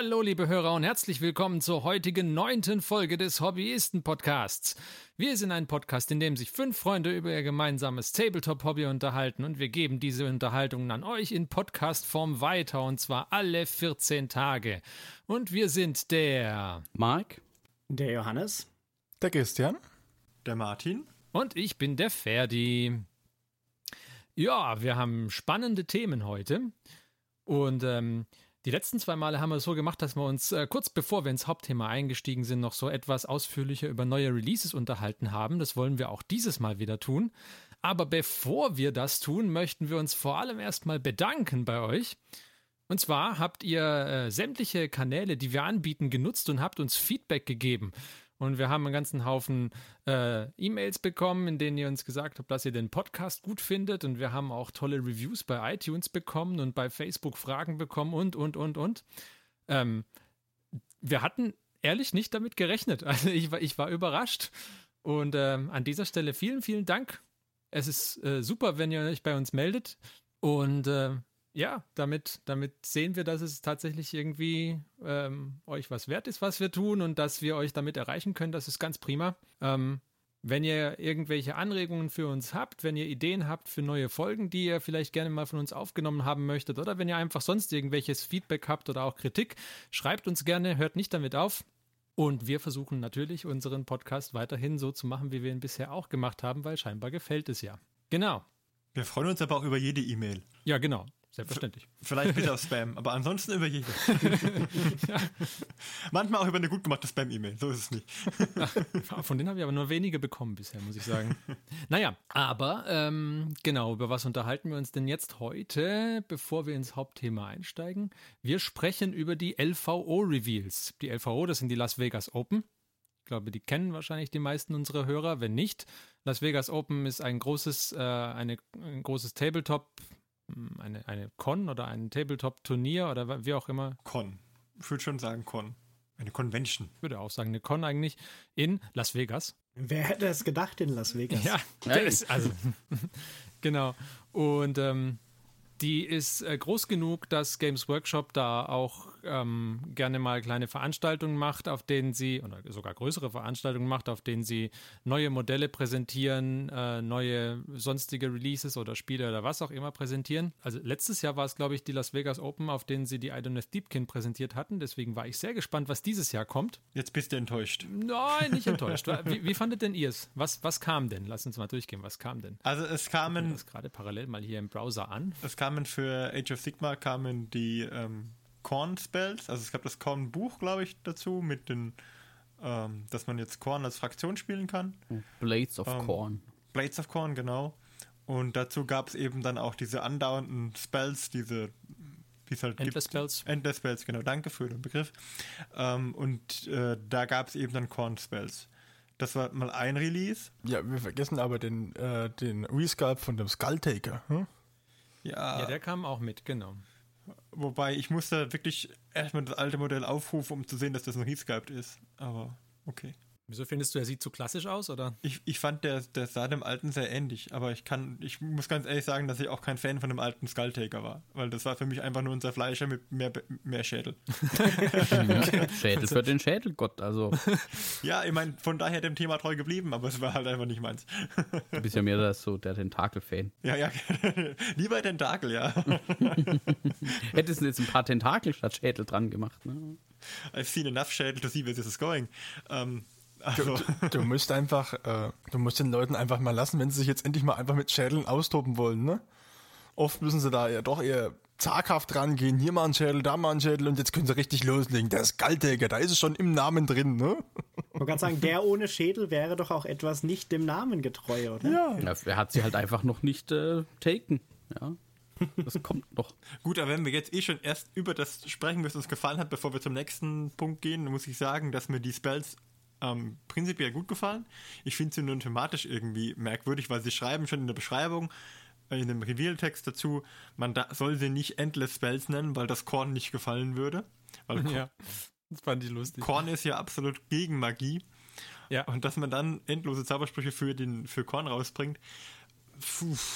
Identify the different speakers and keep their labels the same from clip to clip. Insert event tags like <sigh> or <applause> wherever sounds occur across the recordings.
Speaker 1: Hallo, liebe Hörer und herzlich willkommen zur heutigen neunten Folge des Hobbyisten-Podcasts. Wir sind ein Podcast, in dem sich fünf Freunde über ihr gemeinsames Tabletop-Hobby unterhalten und wir geben diese Unterhaltungen an euch in Podcast-Form weiter und zwar alle 14 Tage. Und wir sind der
Speaker 2: Mark,
Speaker 3: der Johannes,
Speaker 4: der Christian,
Speaker 5: der Martin
Speaker 1: und ich bin der Ferdi. Ja, wir haben spannende Themen heute und ähm, die letzten zwei Male haben wir es so gemacht, dass wir uns äh, kurz bevor wir ins Hauptthema eingestiegen sind, noch so etwas ausführlicher über neue Releases unterhalten haben. Das wollen wir auch dieses Mal wieder tun. Aber bevor wir das tun, möchten wir uns vor allem erstmal bedanken bei euch. Und zwar habt ihr äh, sämtliche Kanäle, die wir anbieten, genutzt und habt uns Feedback gegeben. Und wir haben einen ganzen Haufen äh, E-Mails bekommen, in denen ihr uns gesagt habt, dass ihr den Podcast gut findet. Und wir haben auch tolle Reviews bei iTunes bekommen und bei Facebook Fragen bekommen und, und, und, und. Ähm, wir hatten ehrlich nicht damit gerechnet. <laughs> Also ich war, ich war überrascht. Und ähm, an dieser Stelle vielen, vielen Dank. Es ist äh, super, wenn ihr euch bei uns meldet. Und äh, ja, damit, damit sehen wir, dass es tatsächlich irgendwie ähm, euch was wert ist, was wir tun und dass wir euch damit erreichen können. Das ist ganz prima. Ähm, wenn ihr irgendwelche Anregungen für uns habt, wenn ihr Ideen habt für neue Folgen, die ihr vielleicht gerne mal von uns aufgenommen haben möchtet, oder wenn ihr einfach sonst irgendwelches Feedback habt oder auch Kritik, schreibt uns gerne, hört nicht damit auf. Und wir versuchen natürlich unseren Podcast weiterhin so zu machen, wie wir ihn bisher auch gemacht haben, weil scheinbar gefällt es ja. Genau.
Speaker 5: Wir freuen uns aber auch über jede E-Mail.
Speaker 1: Ja, genau. Selbstverständlich.
Speaker 5: Vielleicht bitte auf Spam, aber ansonsten über jede. ja. Manchmal auch über eine gut gemachte Spam-E-Mail, so ist es nicht. <laughs>
Speaker 1: Von denen habe ich aber nur wenige bekommen bisher, muss ich sagen. <laughs> naja, aber ähm, genau, über was unterhalten wir uns denn jetzt heute, bevor wir ins Hauptthema einsteigen? Wir sprechen über die LVO-Reveals. Die LVO, das sind die Las Vegas Open. Ich glaube, die kennen wahrscheinlich die meisten unserer Hörer. Wenn nicht, Las Vegas Open ist ein großes, äh, eine, ein großes Tabletop- eine, eine Con oder ein Tabletop-Turnier oder wie auch immer.
Speaker 5: Con. Ich würde schon sagen Con. Eine Convention.
Speaker 1: Ich würde auch sagen, eine Con eigentlich in Las Vegas.
Speaker 3: Wer hätte es gedacht in Las Vegas?
Speaker 1: Ja, ist, also, <laughs> genau. Und ähm, die ist äh, groß genug, dass Games Workshop da auch ähm, gerne mal kleine Veranstaltungen macht, auf denen sie, oder sogar größere Veranstaltungen macht, auf denen sie neue Modelle präsentieren, äh, neue sonstige Releases oder Spiele oder was auch immer präsentieren. Also letztes Jahr war es, glaube ich, die Las Vegas Open, auf denen sie die Idoneth Deepkin präsentiert hatten. Deswegen war ich sehr gespannt, was dieses Jahr kommt.
Speaker 5: Jetzt bist du enttäuscht.
Speaker 1: Nein, nicht enttäuscht. <laughs> wie, wie fandet denn ihr es? Was, was kam denn? Lass uns mal durchgehen. Was kam denn?
Speaker 5: Also es kamen...
Speaker 1: das gerade parallel mal hier im Browser an.
Speaker 5: Es kamen für Age of Sigma kamen die ähm, Korn-Spells, also es gab das Korn-Buch, glaube ich, dazu, mit den, ähm, dass man jetzt Korn als Fraktion spielen kann.
Speaker 2: Blades of ähm, Korn.
Speaker 5: Blades of Korn, genau. Und dazu gab es eben dann auch diese andauernden Spells, diese
Speaker 1: wie es halt Endless gibt. Spells.
Speaker 5: Endless Spells, genau, danke für den Begriff. Ähm, und äh, da gab es eben dann Korn Spells. Das war mal ein Release.
Speaker 4: Ja, wir vergessen aber den, äh, den Resculpt von dem Skulltaker. Hm?
Speaker 1: Ja. ja, der kam auch mit, genau.
Speaker 5: Wobei ich musste wirklich erstmal das alte Modell aufrufen, um zu sehen, dass das ein Resculpt ist. Aber okay.
Speaker 1: Wieso findest du, er sieht zu klassisch aus, oder?
Speaker 5: Ich, ich fand, der, der sah dem alten sehr ähnlich, aber ich kann, ich muss ganz ehrlich sagen, dass ich auch kein Fan von dem alten Skulltaker war, weil das war für mich einfach nur unser Fleischer mit mehr, mehr Schädel. <laughs>
Speaker 2: Schädel für den Schädelgott, also. <laughs>
Speaker 5: Ja, ich meine, von daher dem Thema treu geblieben, aber es war halt einfach nicht meins. <laughs>
Speaker 2: Du bist ja mehr so der Tentakel-Fan.
Speaker 5: Ja, ja, lieber Tentakel, ja.
Speaker 2: Hättest du jetzt ein paar Tentakel statt Schädel dran gemacht, ne?
Speaker 5: I've seen enough Schädel to see where this is going. Ähm,
Speaker 4: also. Du, du, musst einfach, äh, du musst den Leuten einfach mal lassen, wenn sie sich jetzt endlich mal einfach mit Schädeln austoben wollen, ne? Oft müssen sie da ja doch eher zaghaft rangehen, hier mal ein Schädel, da mal ein Schädel und jetzt können sie richtig loslegen. Der Skulltaker, da ist es schon im Namen drin, ne?
Speaker 3: Man kann sagen, der ohne Schädel wäre doch auch etwas nicht dem Namen getreu, oder?
Speaker 2: Ja. ja er hat sie halt einfach noch nicht äh, taken, ja. Das kommt noch. <laughs>
Speaker 5: Gut, aber wenn wir jetzt eh schon erst über das sprechen, was uns gefallen hat, bevor wir zum nächsten Punkt gehen, muss ich sagen, dass mir die Spells ähm, prinzipiell gut gefallen. Ich finde sie nur thematisch irgendwie merkwürdig, weil sie schreiben schon in der Beschreibung, äh, in dem Reveal-Text dazu, man da soll sie nicht Endless Spells nennen, weil das Korn nicht gefallen würde. Weil
Speaker 1: ja, das fand ich lustig.
Speaker 5: Korn ist ja absolut gegen Magie. Ja. Und dass man dann endlose Zaubersprüche für, den, für Korn rausbringt,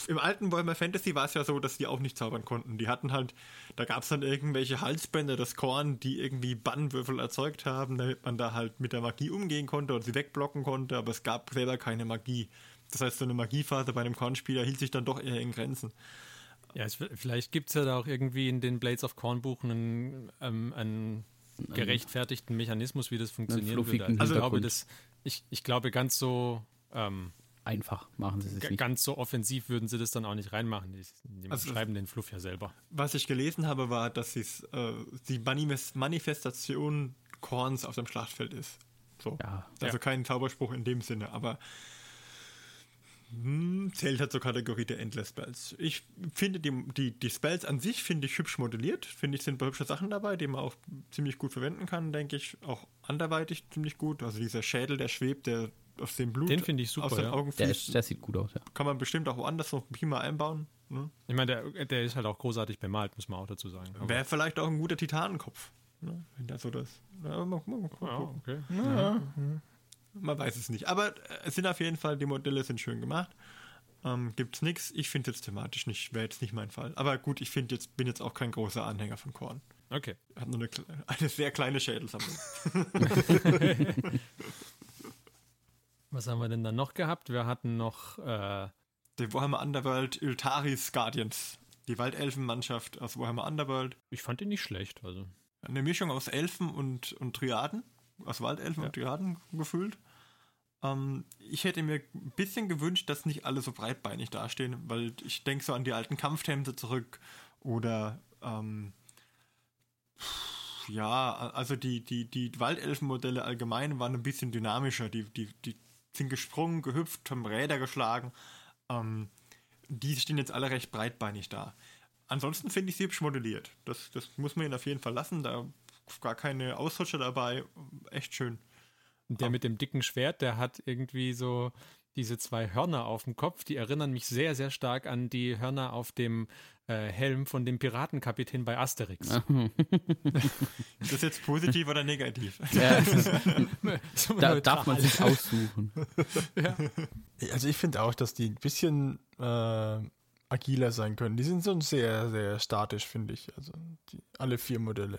Speaker 5: im alten Warhammer Fantasy war es ja so, dass die auch nicht zaubern konnten. Die hatten halt, da gab es dann irgendwelche Halsbänder, das Korn, die irgendwie Bannwürfel erzeugt haben, damit man da halt mit der Magie umgehen konnte und sie wegblocken konnte, aber es gab selber keine Magie. Das heißt, so eine Magiephase bei einem Kornspieler hielt sich dann doch eher in Grenzen.
Speaker 1: Ja, es, vielleicht gibt es ja da auch irgendwie in den Blades of Corn Buchen einen, ähm, einen gerechtfertigten Mechanismus, wie das funktionieren würde. Also ich glaube, das, ich, ich glaube, ganz so ähm,
Speaker 2: Einfach machen sie es nicht.
Speaker 1: ganz so offensiv würden sie das dann auch nicht reinmachen. Die, die
Speaker 5: Also-
Speaker 1: schreiben den Fluff ja selber.
Speaker 5: Was ich gelesen habe, war, dass es äh, die Manifest Manifestation Korns auf dem Schlachtfeld ist. So.
Speaker 2: Ja.
Speaker 5: Also
Speaker 1: Ja.
Speaker 5: kein Zauberspruch in dem Sinne, aber hm, zählt halt zur Kategorie der Endless Spells. Ich finde die, die, die Spells an sich finde ich hübsch modelliert, finde ich sind ein paar hübsche Sachen dabei, die man auch ziemlich gut verwenden kann, denke ich, auch anderweitig ziemlich gut. Also dieser Schädel, der schwebt, der aus dem Blut
Speaker 1: Den finde ich super,
Speaker 5: aus den
Speaker 1: ja.
Speaker 5: Augen
Speaker 2: Der, ist, der sieht gut aus, ja.
Speaker 5: kann man bestimmt auch woanders noch prima einbauen. Ne?
Speaker 1: Ich meine, der, der ist halt auch großartig bemalt, muss man auch dazu sagen.
Speaker 5: Wäre vielleicht auch ein guter Titanenkopf. Ne? Wenn das so das. Ja, mal, mal, mal,
Speaker 1: ja, okay.
Speaker 5: Man weiß es nicht. Aber äh, es sind auf jeden Fall, die Modelle sind schön gemacht. Ähm, gibt's nichts. Ich finde jetzt thematisch nicht, wäre jetzt nicht mein Fall. Aber gut, ich finde jetzt, bin jetzt auch kein großer Anhänger von Korn.
Speaker 1: Okay.
Speaker 5: Hat nur eine, <laughs> eine sehr kleine Schädelsammlung. <laughs> <laughs>
Speaker 1: Was haben wir denn dann noch gehabt? Wir hatten noch äh,
Speaker 5: Die Warhammer Underworld Iltaris Guardians. Die Waldelfenmannschaft aus Warhammer Underworld.
Speaker 1: ich fand ihn nicht schlecht. Also.
Speaker 5: Eine Mischung aus Elfen und, und Triaden. Aus Waldelfen und Triaden gefühlt. Ähm, ich hätte mir ein bisschen gewünscht, dass nicht alle so breitbeinig dastehen, weil ich denke so an die alten Kampftänze zurück oder ähm, ja, also die, die, die Waldelfenmodelle allgemein waren ein bisschen dynamischer. Die, die, die sind gesprungen, gehüpft, haben Räder geschlagen. Ähm, die stehen jetzt alle recht breitbeinig da. Ansonsten finde ich sie hübsch modelliert. Das, das muss man ihnen auf jeden Fall lassen. Da gar keine Ausrutscher dabei. Echt schön.
Speaker 1: Der mit dem dicken Schwert, der hat irgendwie so diese zwei Hörner auf dem Kopf, die erinnern mich sehr, sehr stark an die Hörner auf dem äh, Helm von dem Piratenkapitän bei Asterix. <laughs>
Speaker 5: Ist das jetzt positiv oder negativ? <laughs>
Speaker 2: ja <laughs>
Speaker 1: So
Speaker 2: da
Speaker 1: neutral.
Speaker 2: darf man sich aussuchen.
Speaker 4: Also ich finde auch, dass die ein bisschen äh, agiler sein können. Die sind schon sehr, sehr statisch, finde ich. Also die, alle vier Modelle.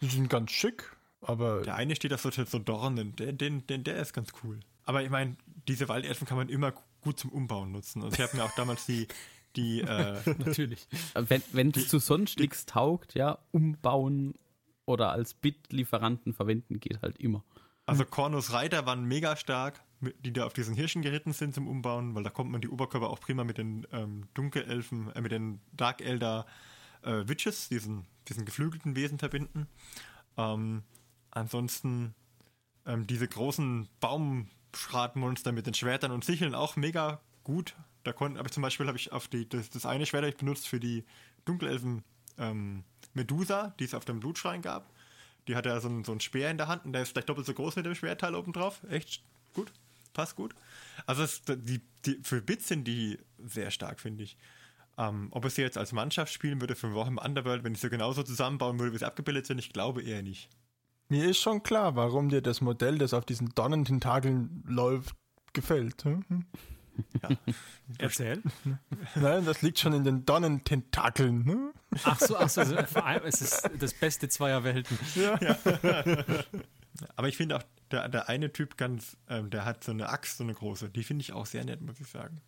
Speaker 4: Die sind ganz schick, aber
Speaker 5: Der eine steht auf so, so Dornen, den, den, den, der ist ganz cool. Aber ich meine, diese Waldelfen kann man immer gut zum Umbauen nutzen. Also ich habe mir auch damals die, die äh, <laughs>
Speaker 1: Natürlich.
Speaker 2: Wenn wenn es zu sonst nichts taugt, ja, umbauen oder als Bitlieferanten verwenden geht halt immer.
Speaker 5: Also Kornus Reiter waren mega stark, die da auf diesen Hirschen geritten sind zum Umbauen, weil da kommt man die Oberkörper auch prima mit den ähm, Dunkelelfen, äh, mit den Dark Elder äh, Witches, diesen, diesen geflügelten Wesen verbinden. Ähm, ansonsten ähm, diese großen Baumschratmonster mit den Schwertern und Sicheln auch mega gut. Da konnten, aber zum Beispiel habe ich auf die, das, das eine Schwert ich benutzt für die Dunkelelfen ähm, Medusa, die es auf dem Blutschrein gab. Die hat ja so einen, so einen Speer in der Hand und der ist vielleicht doppelt so groß mit dem Schwertteil oben drauf. Echt gut. Passt gut. Also es, die, die, für Bits sind die sehr stark, finde ich. Ähm, ob es sie jetzt als Mannschaft spielen würde für Warhammer Underworld, wenn ich sie genauso zusammenbauen würde, wie sie abgebildet sind, ich glaube eher nicht.
Speaker 4: mir ist schon klar, warum dir das Modell, das auf diesen Donnententakeln läuft, gefällt. Hm? <laughs>
Speaker 1: Erzähl.
Speaker 4: Nein, das liegt schon in den Donnententakeln. Hm?
Speaker 1: Ach so, ach so. also vor allem, Es ist das Beste zweier Welten. <laughs>
Speaker 5: Aber ich finde auch, der, der eine Typ ganz, ähm, der hat so eine Axt, so eine große. Die finde ich auch sehr nett, muss ich sagen.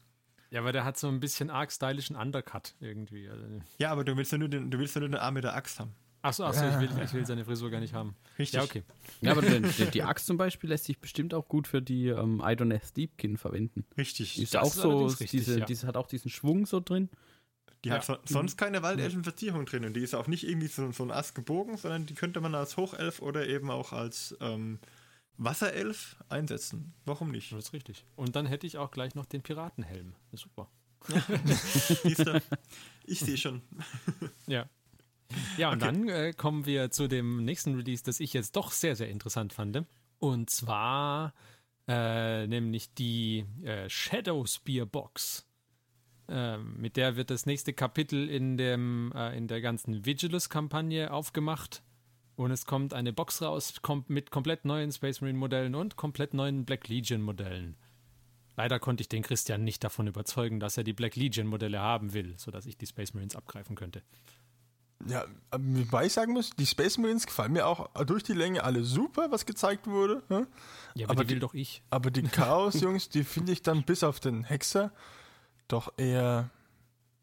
Speaker 1: Ja, aber der hat so ein bisschen arg stylischen Undercut irgendwie. Also,
Speaker 5: Ja, aber du willst ja nur den, du willst ja nur den Arm mit der Axt haben.
Speaker 1: Ach so, ach so ich, will, ich will <laughs> seine Frisur gar nicht haben.
Speaker 5: Richtig.
Speaker 1: Ja, okay.
Speaker 2: Ja, aber die, die, die Axt zum Beispiel lässt sich bestimmt auch gut für die ähm, Idoneth Deepkin verwenden.
Speaker 5: Richtig.
Speaker 2: Die ist
Speaker 1: Das
Speaker 2: auch
Speaker 1: ist
Speaker 2: so,
Speaker 1: richtig,
Speaker 2: diese,
Speaker 1: ja.
Speaker 2: diese hat auch diesen Schwung so drin.
Speaker 5: Die hat so, sonst keine Waldelfenverzierung drin und die ist auch nicht irgendwie so, so ein Ast gebogen, sondern die könnte man als Hochelf oder eben auch als ähm, Wasserelf einsetzen. Warum nicht?
Speaker 1: Das ist richtig. Und dann hätte ich auch gleich noch den Piratenhelm. Ja, <laughs> super.
Speaker 5: Ich sehe schon.
Speaker 1: Ja. Ja, und dann äh, kommen wir zu dem nächsten Release, das ich jetzt doch sehr, sehr interessant fand. Und zwar äh, nämlich die äh, Shadow Spear Box. Ähm, mit der wird das nächste Kapitel in, dem, äh, in der ganzen Vigilus-Kampagne aufgemacht. Und es kommt eine Box raus kommt mit komplett neuen Space Marine Modellen und komplett neuen Black Legion Modellen. Leider konnte ich den Christian nicht davon überzeugen, dass er die Black Legion Modelle haben will, sodass ich die Space Marines abgreifen könnte.
Speaker 4: Ja, wobei ich sagen muss, die Space Marines gefallen mir auch durch die Länge alle super, was gezeigt wurde. ne?
Speaker 1: Ja, aber,
Speaker 4: Aber
Speaker 1: die will
Speaker 4: die-
Speaker 1: doch ich.
Speaker 4: Aber die <laughs> Chaos-Jungs, die finde ich dann bis auf den Hexer doch eher,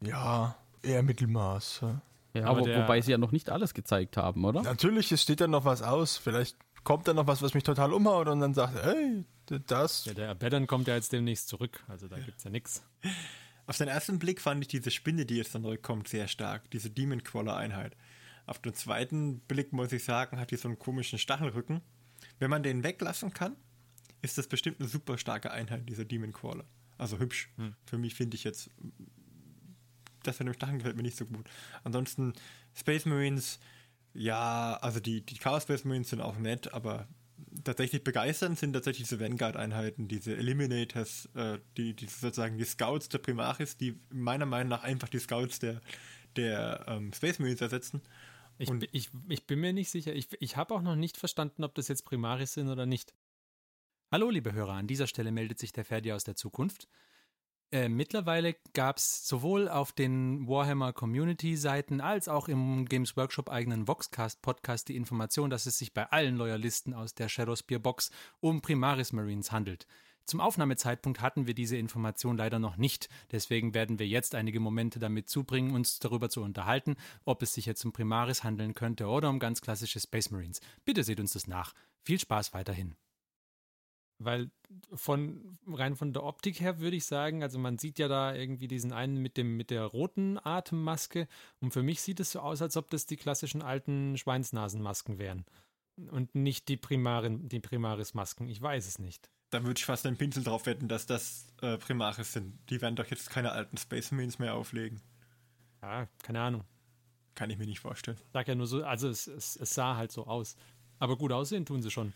Speaker 4: ja, eher Mittelmaß. ja.
Speaker 2: Ja,
Speaker 1: Aber
Speaker 2: aber
Speaker 1: der-
Speaker 2: wobei sie ja noch nicht alles gezeigt haben, oder?
Speaker 4: Natürlich, es steht dann noch was aus. Vielleicht kommt dann noch was, was mich total umhaut und dann sagt, hey, das.
Speaker 1: Ja, der Abaddon kommt ja jetzt demnächst zurück, also da gibt's ja nichts. <laughs>
Speaker 5: Auf den ersten Blick fand ich diese Spinne, die jetzt dann zurückkommt, sehr stark. Diese Demon Crawler Einheit. Auf den zweiten Blick muss ich sagen, hat die so einen komischen Stachelrücken. Wenn man den weglassen kann, ist das bestimmt eine super starke Einheit, dieser Demon Crawler. Also hübsch. Für mich finde ich jetzt, das mit dem Stacheln gefällt mir nicht so gut. Ansonsten Space Marines, ja, also die, die Chaos Space Marines sind auch nett, aber tatsächlich begeisternd sind tatsächlich diese Vanguard-Einheiten, diese Eliminators, äh, die, die sozusagen die Scouts der Primaris, die meiner Meinung nach einfach die Scouts der, der ähm, Space Marines ersetzen.
Speaker 1: Ich, ich, ich bin mir nicht sicher. Ich, ich habe auch noch nicht verstanden, ob das jetzt Primaris sind oder nicht. Hallo, liebe Hörer, an dieser Stelle meldet sich der Ferdi aus der Zukunft. Äh, mittlerweile gab es sowohl auf den Warhammer Community-Seiten als auch im Games Workshop eigenen Voxcast-Podcast die Information, dass es sich bei allen Loyalisten aus der Shadowspear-Box um Primaris Marines handelt. Zum Aufnahmezeitpunkt hatten wir diese Information leider noch nicht. Deswegen werden wir jetzt einige Momente damit zubringen, uns darüber zu unterhalten, ob es sich jetzt um Primaris handeln könnte oder um ganz klassische Space Marines. Bitte seht uns das nach. Viel Spaß weiterhin. Weil von rein von der Optik her würde ich sagen, also man sieht ja da irgendwie diesen einen mit dem mit der roten Atemmaske und für mich sieht es so aus, als ob das die klassischen alten Schweinsnasenmasken wären und nicht die Primarin, die Primaris-Masken. Ich weiß es nicht.
Speaker 5: Da würde ich fast einen Pinsel drauf wetten, dass das äh, Primaris sind. Die werden doch jetzt keine alten Space Marines mehr auflegen.
Speaker 1: Ja, keine Ahnung.
Speaker 5: Kann ich mir nicht vorstellen.
Speaker 1: Sag ja nur so, also es, es, es sah halt so aus. Aber gut aussehen tun sie schon.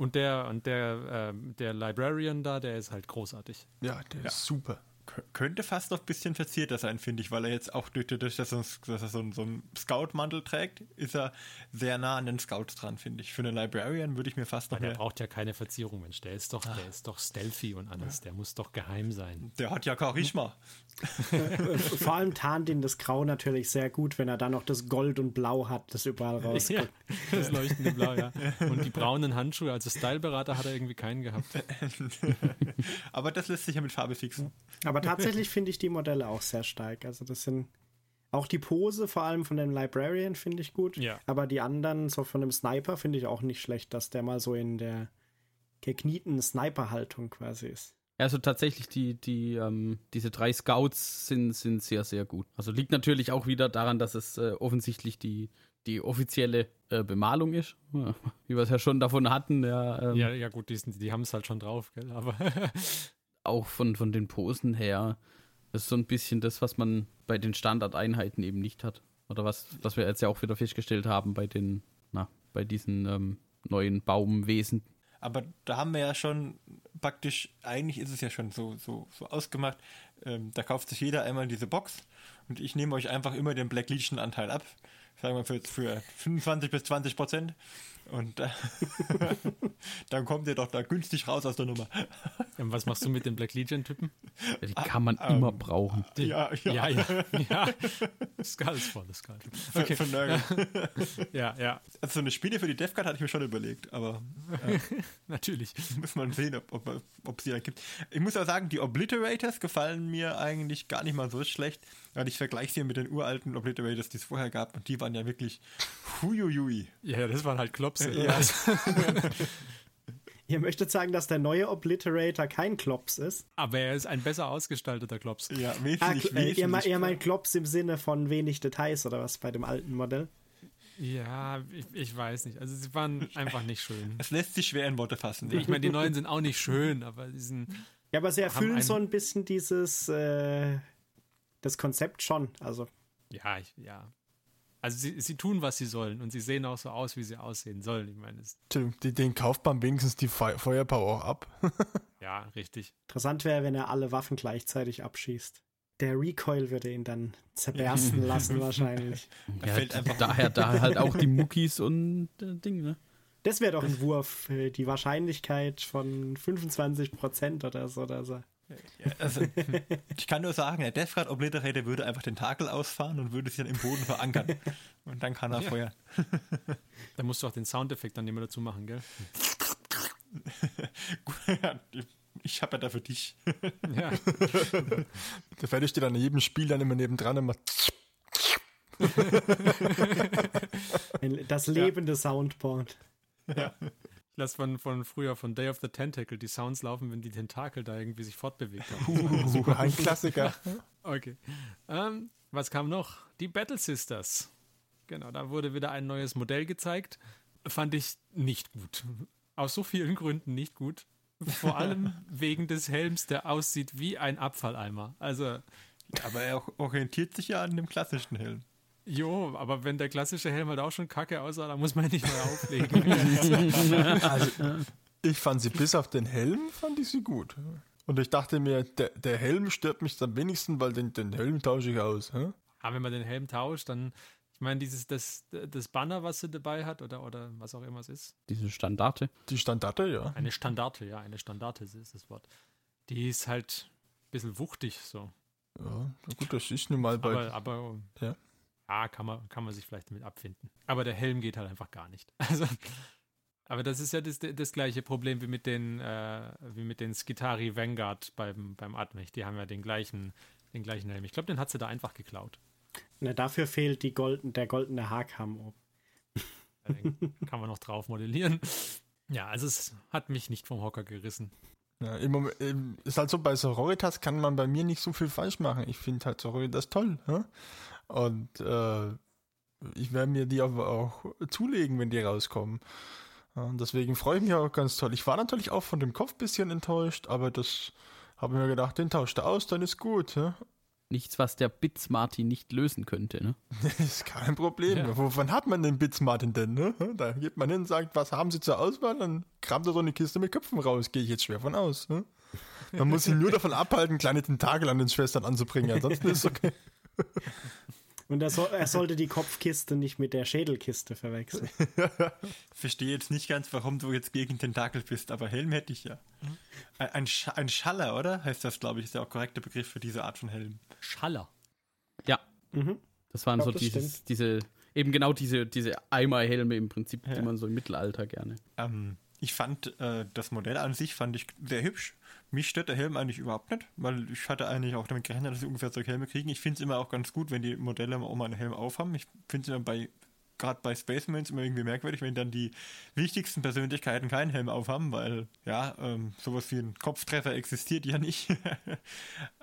Speaker 1: Und der, und der, ähm, der Librarian da, der ist halt großartig.
Speaker 4: Ja, der ist super.
Speaker 5: Kö- Könnte fast noch ein bisschen verzierter sein, finde ich, weil er jetzt auch durch, durch dass er, so- dass er so, einen- so einen Scout-Mantel trägt, ist er sehr nah an den Scouts dran, finde ich. Für einen Librarian würde ich mir fast noch
Speaker 1: Aber der braucht ja keine Verzierung, Mensch. Der ist doch, der ist doch stealthy und alles. Der muss doch geheim sein.
Speaker 5: Der hat ja Charisma.
Speaker 3: Vor allem tarnt ihn das Grau natürlich sehr gut, wenn er dann noch das Gold und Blau hat, das überall rauskommt.
Speaker 1: Ja, das leuchtende Blau, ja. Und die braunen Handschuhe, also Styleberater hat er irgendwie keinen gehabt. <laughs>
Speaker 5: Aber das lässt sich ja mit Farbe fixen.
Speaker 3: Aber tatsächlich finde ich die Modelle auch sehr stark. Also das sind auch die Pose, vor allem von dem Librarian, finde ich gut.
Speaker 1: Ja.
Speaker 3: Aber die anderen, so von dem Sniper, finde ich auch nicht schlecht, dass der mal so in der geknieten Sniper-Haltung quasi ist.
Speaker 2: Also tatsächlich, die, die, ähm, diese drei Scouts sind, sind sehr, sehr gut. Also liegt natürlich auch wieder daran, dass es äh, offensichtlich die, die offizielle äh, Bemalung ist. Ja, <laughs> wie wir es ja schon davon hatten, ja, ähm,
Speaker 1: Ja, ja gut, die, sind- die haben es halt schon drauf, gell? Aber <laughs>
Speaker 2: auch von, von den Posen her. Ist so ein bisschen das, was man bei den Standardeinheiten eben nicht hat. Oder was, was wir jetzt ja auch wieder festgestellt haben bei den, na, bei diesen ähm, neuen Baumwesen.
Speaker 5: Aber da haben wir ja schon praktisch, eigentlich ist es ja schon so, so, so ausgemacht, ähm, da kauft sich jeder einmal diese Box und ich nehme euch einfach immer den Black Legion Anteil ab. Sagen wir für, für 25 bis 20 Prozent. Und äh, <laughs> dann kommt ihr doch da günstig raus aus der Nummer.
Speaker 1: ähm, was machst du mit den Black Legion-Typen?
Speaker 2: Ja, Die kann man immer brauchen.
Speaker 5: Ja, ja.
Speaker 1: Ja, ja, ja. Skull ist voll, Skull. Okay.
Speaker 5: für Nörgel. <laughs>
Speaker 1: Ja, ja,
Speaker 5: Also so eine Spiele für die DevCard hatte ich mir schon überlegt, aber <laughs>
Speaker 1: natürlich.
Speaker 5: muss man sehen, ob, ob, ob sie da gibt. Ich muss auch sagen, die Obliterators gefallen mir eigentlich gar nicht mal so schlecht, weil ich vergleiche sie mit den uralten Obliterators, die es vorher gab und die waren ja wirklich huiuiui.
Speaker 1: Ja, das waren halt Klopse.
Speaker 5: Ja. <laughs>
Speaker 3: Ihr möchtet sagen, dass der neue Obliterator kein Klops ist?
Speaker 1: Aber er ist ein besser ausgestalteter Klops.
Speaker 5: Ja,
Speaker 3: Ah,
Speaker 5: wesentlich,
Speaker 3: äh, ihr, me-
Speaker 5: wesentlich.
Speaker 3: ihr meint Klops im Sinne von wenig Details oder was bei dem alten Modell?
Speaker 1: Ja, ich, ich weiß nicht. Also sie waren einfach nicht schön.
Speaker 5: es lässt sich schwer in Worte fassen.
Speaker 1: Ich meine, die neuen sind auch nicht schön, aber die sind.
Speaker 3: Ja, aber sie erfüllen so ein bisschen dieses äh, das Konzept schon. Also
Speaker 1: Ja, ich, ja. Also sie, sie tun, was sie sollen und sie sehen auch so aus, wie sie aussehen sollen. Ich meine,
Speaker 4: Die, den kauft man wenigstens die Fe Feuerpower auch ab. <laughs>
Speaker 1: ja, richtig.
Speaker 3: interessant wäre, wenn er alle Waffen gleichzeitig abschießt. Der Recoil würde ihn dann zerbersten lassen <laughs> wahrscheinlich.
Speaker 5: Da
Speaker 2: Ja,
Speaker 5: fällt einfach-
Speaker 2: daher <laughs> da halt auch die Muckis und äh, Ding, ne?
Speaker 3: Das wäre doch ein Wurf. Die Wahrscheinlichkeit von 25% oder so. Oder so.
Speaker 5: Ja, also, <laughs> ich kann nur sagen, der Death Guard Obliterator würde einfach den Tentakel ausfahren und würde sich dann im Boden verankern. Und dann kann er
Speaker 1: Ja.
Speaker 5: feuern. <laughs>
Speaker 1: Da musst du auch den Soundeffekt dann immer dazu machen, gell? <laughs>
Speaker 5: Ja, ich habe ja da für dich.
Speaker 1: Ja.
Speaker 4: Der Fertig steht an jedem Spiel dann immer nebendran und macht.
Speaker 3: Das lebende Soundboard.
Speaker 1: Ich lasse von, von früher, von Day of the Tentacle, die Sounds laufen, wenn die Tentakel da irgendwie sich fortbewegt haben.
Speaker 4: Uh, ein Klassiker. <laughs>
Speaker 1: Okay. Ähm, was kam noch? Die Battle Sisters. Genau, da wurde wieder ein neues Modell gezeigt. Fand ich nicht gut. Aus so vielen Gründen nicht gut. Vor allem <laughs> wegen des Helms, der aussieht wie ein Abfalleimer. Also,
Speaker 5: Aber er orientiert sich ja an dem klassischen Helm.
Speaker 1: Jo, aber wenn der klassische Helm halt auch schon kacke aussah, dann muss man nicht mehr auflegen. <laughs>
Speaker 4: Also, <laughs> ich fand sie bis auf den Helm, fand ich sie gut. Und ich dachte mir, der, der Helm stört mich am wenigsten, weil den, den Helm tausche ich aus. Hä?
Speaker 1: Aber wenn man den Helm tauscht, dann, ich meine, dieses, das, das Banner, was sie dabei hat, oder, oder was auch immer es ist,
Speaker 2: Diese Standarte.
Speaker 4: Die Standarte, ja.
Speaker 1: Eine Standarte, ja, eine Standarte ist das Wort. Die ist halt ein bisschen wuchtig so.
Speaker 4: Ja, na gut, das ist nun mal bei.
Speaker 1: Aber, aber
Speaker 4: Ja.
Speaker 1: Ja, kann, man, kann man sich vielleicht damit abfinden. Aber der Helm geht halt einfach gar nicht. <laughs> Also, aber das ist ja das, das gleiche Problem wie mit den, äh, wie mit den Skitari Vanguard beim, beim Admech. Die haben ja den gleichen, den gleichen Helm. Ich glaube, den hat sie da einfach geklaut.
Speaker 3: Na, dafür fehlt die golden, der goldene Haarkamm oben. <laughs>
Speaker 1: Den kann man noch drauf modellieren. Ja, also es hat mich nicht vom Hocker gerissen.
Speaker 4: Ja, im Moment, ist halt so, bei Sororitas kann man bei mir nicht so viel falsch machen. Ich finde halt Sororitas toll. Hä? Und äh, ich werde mir die aber auch zulegen, wenn die rauskommen. Ja, und deswegen freue ich mich auch ganz toll. Ich war natürlich auch von dem Kopf ein bisschen enttäuscht, aber das habe ich mir gedacht, den tauscht er aus, dann ist gut. Hä?
Speaker 2: Nichts, was der Bits Martin nicht lösen könnte, ne?
Speaker 4: Das <laughs> ist kein Problem.
Speaker 1: Ja.
Speaker 4: Wovon hat man den Bits Martin denn? Ne? Da geht man hin und sagt, was haben Sie zur Auswahl? Dann kramt er so eine Kiste mit Köpfen raus. Gehe ich jetzt schwer von aus. Ne? Man muss ihn nur davon abhalten, kleine Tentakel an den Schwestern anzubringen. Ansonsten ist es okay. <laughs>
Speaker 3: Und er, soll, er sollte die Kopfkiste nicht mit der Schädelkiste verwechseln. <laughs>
Speaker 5: Verstehe jetzt nicht ganz, warum du jetzt gegen Tentakel bist, aber Helm hätte ich ja. Ein, ein, Sch ein Schaller, oder? Heißt das, glaube ich, ist der auch korrekte Begriff für diese Art von Helm.
Speaker 1: Schaller.
Speaker 2: Ja.
Speaker 3: Mhm.
Speaker 2: Das waren
Speaker 3: Ich
Speaker 2: so
Speaker 3: glaub, das
Speaker 2: dieses, diese, eben genau diese, diese Eimerhelme im Prinzip,
Speaker 5: Ja.
Speaker 2: die man so im Mittelalter gerne.
Speaker 5: Ähm, ich fand äh, das Modell an sich fand ich sehr hübsch. Mich stört der Helm eigentlich überhaupt nicht, weil ich hatte eigentlich auch damit gerechnet, dass sie ungefähr solche Helme kriegen. Ich finde es immer auch ganz gut, wenn die Modelle auch mal einen Helm aufhaben. Ich finde es immer bei, gerade bei Space Marines immer irgendwie merkwürdig, wenn dann die wichtigsten Persönlichkeiten keinen Helm aufhaben, weil ja, ähm, sowas wie ein Kopftreffer existiert ja nicht. <laughs>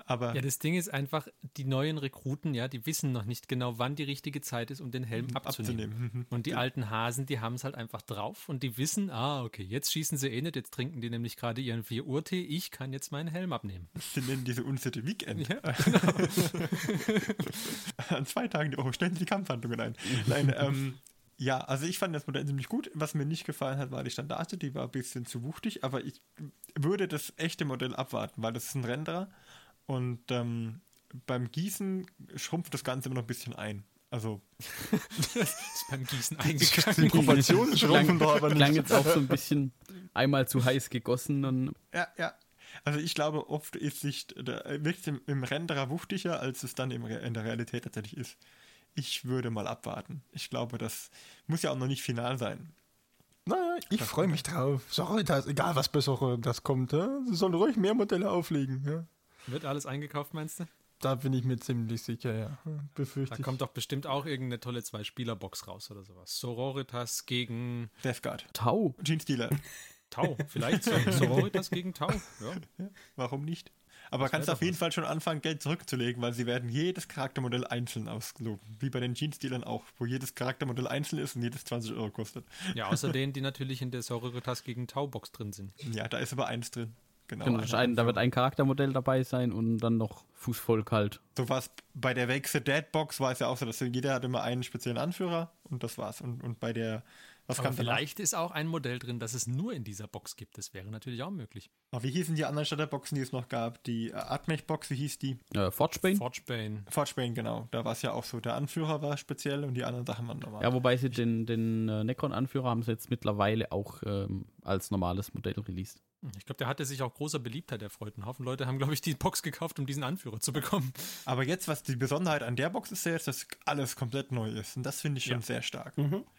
Speaker 5: Aber
Speaker 1: Ja, das Ding ist einfach, die neuen Rekruten, ja, die wissen noch nicht genau, wann die richtige Zeit ist, um den Helm abzunehmen.
Speaker 5: abzunehmen. Mhm.
Speaker 1: Und die alten Hasen, die haben es halt einfach drauf und die wissen, ah, okay, jetzt schießen sie eh nicht, jetzt trinken die nämlich gerade ihren 4 Uhr Tee, ich kann jetzt meinen Helm abnehmen. <laughs>
Speaker 5: Sie nennen diese Unsitte Weekend.
Speaker 1: Ja. <laughs>
Speaker 5: An zwei Tagen die Woche stellen sie die Kampfhandlungen ein. Nein, ähm, ja, also ich fand das Modell ziemlich gut. Was mir nicht gefallen hat, war die Standarte, die war ein bisschen zu wuchtig, aber ich würde das echte Modell abwarten, weil das ist ein Renderer und ähm, beim Gießen schrumpft das Ganze immer noch ein bisschen ein. Also,
Speaker 1: Ist beim Gießen
Speaker 4: Die
Speaker 1: eingegangen.
Speaker 4: Proportionen <laughs> schrumpfen doch aber
Speaker 2: Klang
Speaker 4: nicht.
Speaker 2: jetzt auch so ein bisschen einmal zu heiß gegossen und
Speaker 5: ja, ja. Also ich glaube, oft ist sich, der, wirkt es im, im Renderer wuchtiger, als es dann im, in der Realität tatsächlich ist. Ich würde mal abwarten. Ich glaube, das muss ja auch noch nicht final sein.
Speaker 4: Naja, ich freue mich drauf. Sororitas, egal was bei Sororitas kommt. hä? Sie sollen ruhig mehr Modelle auflegen. Ja?
Speaker 1: Wird alles eingekauft, meinst du?
Speaker 4: Da bin ich mir ziemlich sicher, ja. Befürchte
Speaker 1: Da
Speaker 4: ich.
Speaker 1: kommt doch bestimmt auch irgendeine tolle Zwei-Spieler-Box raus oder sowas. Sororitas gegen
Speaker 5: Death Guard.
Speaker 2: Tau.
Speaker 5: Gene Stealer.
Speaker 1: Tau. Vielleicht so. <laughs> Sororitas gegen Tau. Ja.
Speaker 5: Warum nicht? Aber
Speaker 1: Das
Speaker 5: kannst auf jeden
Speaker 1: was.
Speaker 5: Fall schon anfangen, Geld zurückzulegen, weil sie werden jedes Charaktermodell einzeln ausgeloben. Wie bei den Jeans-Dealern auch, wo jedes Charaktermodell einzeln ist und jedes 20 Euro kostet.
Speaker 1: ja, außer <laughs> denen, die natürlich in der Sororitas gegen Tau-Box drin sind.
Speaker 5: Ja, da ist aber eins drin. Genau.
Speaker 2: Genau, ein, da wird ein Charaktermodell dabei sein und dann noch Fußvolk halt.
Speaker 5: So war es bei der Wake the Dead Box war es ja auch so, dass jeder hatte immer einen speziellen Anführer und das war's. Und, und bei der, was
Speaker 1: Aber
Speaker 5: kam danach?
Speaker 1: vielleicht ist auch ein Modell drin, das es nur in dieser Box gibt. Das wäre natürlich auch möglich.
Speaker 5: Ah, wie hießen die anderen Starterboxen, die es noch gab? Die äh, Atmech-Box, wie hieß die?
Speaker 2: Äh, Forgebane?
Speaker 1: Forgebane.
Speaker 5: Forgebane, genau. Da war es ja auch so, der Anführer war speziell und die anderen Sachen waren normal.
Speaker 2: Ja, wobei sie den, den äh, Necron-Anführer haben sie jetzt mittlerweile auch ähm, als normales Modell released.
Speaker 1: Ich glaube, der hatte sich auch großer Beliebtheit erfreut. Ein Haufen Leute haben, glaube ich, die Box gekauft, um diesen Anführer zu bekommen.
Speaker 5: Aber jetzt, was die Besonderheit an der Box ist, ja jetzt, dass alles komplett neu ist. Und das finde ich schon
Speaker 1: Ja.
Speaker 5: sehr stark.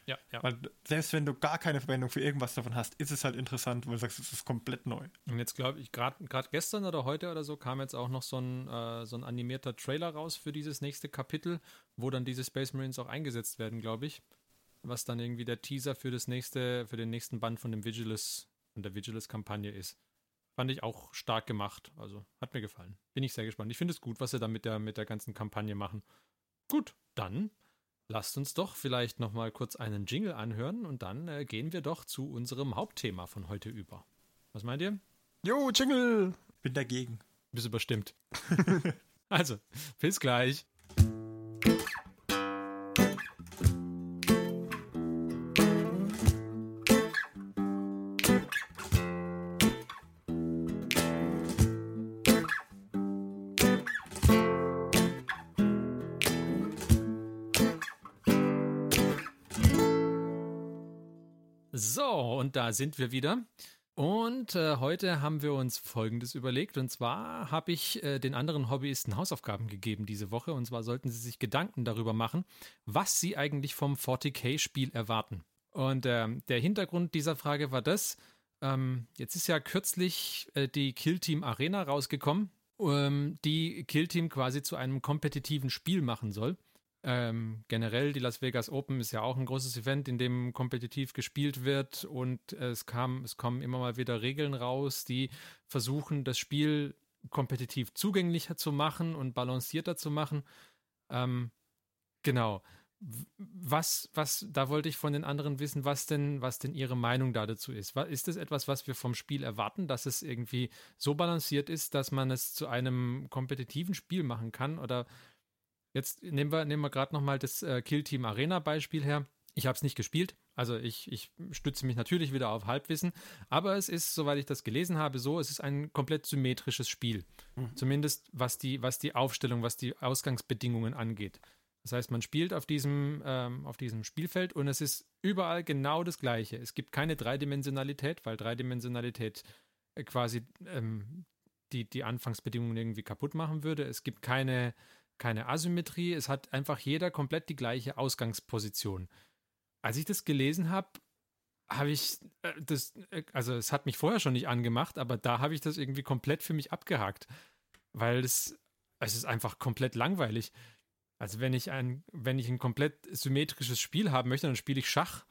Speaker 1: Ja, ja.
Speaker 5: Weil selbst wenn du gar keine Verwendung für irgendwas davon hast, ist es halt interessant, weil du sagst, es ist komplett neu.
Speaker 1: Und jetzt glaube ich, gerade gestern oder heute oder so kam jetzt auch noch so ein, äh, so ein animierter Trailer raus für dieses nächste Kapitel, wo dann diese Space Marines auch eingesetzt werden, glaube ich. Was dann irgendwie der Teaser für das nächste, für den nächsten Band von dem Vigilus, von der Vigilus-Kampagne ist. Fand ich auch stark gemacht. Also hat mir gefallen. Bin ich sehr gespannt. Ich finde es gut, was sie da mit der, mit der ganzen Kampagne machen. Gut, dann lasst uns doch vielleicht nochmal kurz einen Jingle anhören und dann äh, gehen wir doch zu unserem Hauptthema von heute über. Was meint ihr?
Speaker 4: Jo, Jingle!
Speaker 5: Bin dagegen.
Speaker 1: Bist überstimmt. <laughs> also, bis gleich. Sind wir wieder. Und äh, heute haben wir uns Folgendes überlegt. Und zwar habe ich äh, den anderen Hobbyisten Hausaufgaben gegeben diese Woche. Und zwar sollten sie sich Gedanken darüber machen, was sie eigentlich vom 40k-Spiel erwarten. Und ähm, der Hintergrund dieser Frage war das. Ähm, jetzt ist ja kürzlich äh, die Kill Team Arena rausgekommen, ähm, die Kill Team quasi zu einem kompetitiven Spiel machen soll. Ähm, generell, die Las Vegas Open ist ja auch ein großes Event, in dem kompetitiv gespielt wird und äh, es kam, es kommen immer mal wieder Regeln raus, die versuchen, das Spiel kompetitiv zugänglicher zu machen und balancierter zu machen. Ähm, genau. Was, was, da wollte ich von den anderen wissen, was denn, was denn ihre Meinung da dazu ist. Ist das etwas, was wir vom Spiel erwarten, dass es irgendwie so balanciert ist, dass man es zu einem kompetitiven Spiel machen kann? Oder Jetzt nehmen wir, nehmen wir gerade nochmal das äh, Kill Team Arena Beispiel her. Ich habe es nicht gespielt, also ich, ich stütze mich natürlich wieder auf Halbwissen, aber es ist, soweit ich das gelesen habe, so, es ist ein komplett symmetrisches Spiel. Zumindest was die, was die Aufstellung, was die Ausgangsbedingungen angeht. Das heißt, man spielt auf diesem, ähm, auf diesem Spielfeld und es ist überall genau das Gleiche. Es gibt keine Dreidimensionalität, weil Dreidimensionalität äh, quasi ähm, die, die Anfangsbedingungen irgendwie kaputt machen würde. Es gibt keine, keine Asymmetrie. Es hat einfach jeder komplett die gleiche Ausgangsposition. Als ich das gelesen habe, habe ich äh, das, äh, also es hat mich vorher schon nicht angemacht, aber da habe ich das irgendwie komplett für mich abgehakt, weil es, es ist einfach komplett langweilig. Also wenn ich ein, wenn ich ein komplett symmetrisches Spiel haben möchte, dann spiele ich Schach,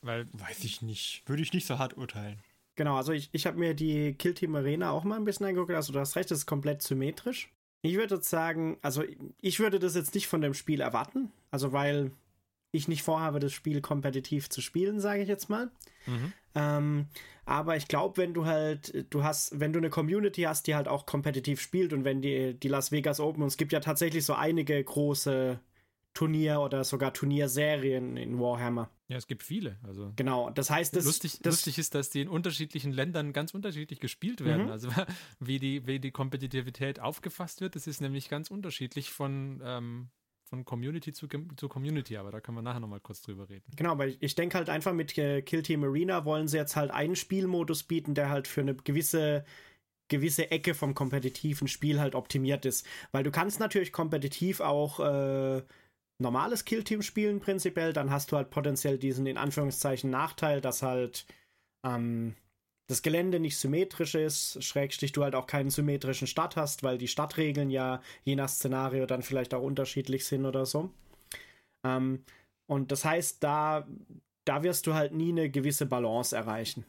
Speaker 1: weil
Speaker 5: Weiß ich nicht. Würde ich nicht so hart urteilen.
Speaker 3: Genau, also ich, ich habe mir die Kill Team Arena auch mal ein bisschen angeguckt. Also du hast recht, es ist komplett symmetrisch. Ich würde jetzt sagen, also ich würde das jetzt nicht von dem Spiel erwarten. Also weil ich nicht vorhabe, das Spiel kompetitiv zu spielen, sage ich jetzt mal.
Speaker 1: Mhm.
Speaker 3: Ähm, aber ich glaube, wenn du halt, du hast, wenn du eine Community hast, die halt auch kompetitiv spielt und wenn die, die Las Vegas Open, und es gibt ja tatsächlich so einige große Turnier- oder sogar Turnierserien in Warhammer.
Speaker 1: Ja, es gibt viele. Also
Speaker 3: Genau, das heißt, das,
Speaker 1: lustig,
Speaker 3: das,
Speaker 1: lustig ist, dass die in unterschiedlichen Ländern ganz unterschiedlich gespielt werden.
Speaker 3: Mhm.
Speaker 1: Also <laughs> wie die, wie die Kompetitivität aufgefasst wird, das ist nämlich ganz unterschiedlich von, ähm, von Community zu, zu Community, aber da können wir nachher nochmal kurz drüber reden.
Speaker 3: Genau, aber ich, ich denke halt einfach mit äh, Kill Team Arena wollen sie jetzt halt einen Spielmodus bieten, der halt für eine gewisse gewisse Ecke vom kompetitiven Spiel halt optimiert ist. Weil du kannst natürlich kompetitiv auch äh, normales Killteam spielen prinzipiell, dann hast du halt potenziell diesen in Anführungszeichen Nachteil, dass halt ähm, das Gelände nicht symmetrisch ist, schrägstrich du halt auch keinen symmetrischen Start hast, weil die Stadtregeln ja je nach Szenario dann vielleicht auch unterschiedlich sind oder so. Ähm, und das heißt, da, da wirst du halt nie eine gewisse Balance erreichen.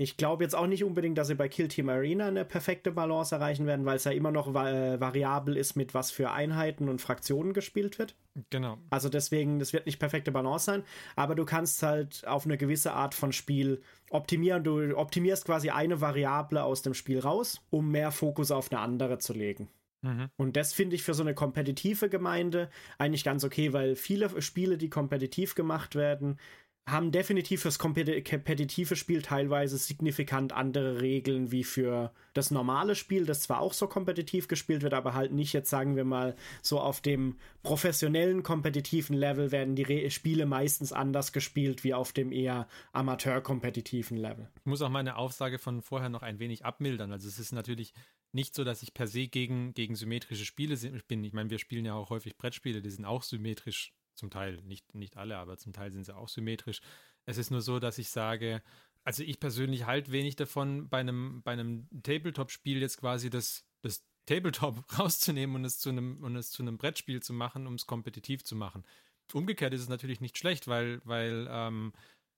Speaker 3: Ich glaube jetzt auch nicht unbedingt, dass sie bei Kill Team Arena eine perfekte Balance erreichen werden, weil es ja immer noch va variabel ist, mit was für Einheiten und Fraktionen gespielt wird.
Speaker 1: Genau.
Speaker 3: Also deswegen, das wird nicht perfekte Balance sein, aber du kannst halt auf eine gewisse Art von Spiel optimieren. Du optimierst quasi eine Variable aus dem Spiel raus, um mehr Fokus auf eine andere zu legen.
Speaker 1: Mhm.
Speaker 3: Und das finde ich für so eine kompetitive Gemeinde eigentlich ganz okay, weil viele Spiele, die kompetitiv gemacht werden, haben definitiv fürs kompetitive Spiel teilweise signifikant andere Regeln wie für das normale Spiel, das zwar auch so kompetitiv gespielt wird, aber halt nicht jetzt sagen wir mal so auf dem professionellen kompetitiven Level werden die Re Spiele meistens anders gespielt wie auf dem eher amateur-kompetitiven Level.
Speaker 1: Ich muss auch meine Aussage von vorher noch ein wenig abmildern. Also es ist natürlich nicht so, dass ich per se gegen, gegen symmetrische Spiele bin. Ich meine, wir spielen ja auch häufig Brettspiele, die sind auch symmetrisch zum Teil, nicht, nicht alle, aber zum Teil sind sie auch symmetrisch. Es ist nur so, dass ich sage, also ich persönlich halt wenig davon, bei einem, bei einem Tabletop-Spiel jetzt quasi das, das Tabletop <laughs> rauszunehmen und es zu einem, und es zu einem Brettspiel zu machen, um es kompetitiv zu machen. Umgekehrt ist es natürlich nicht schlecht, weil, weil ähm,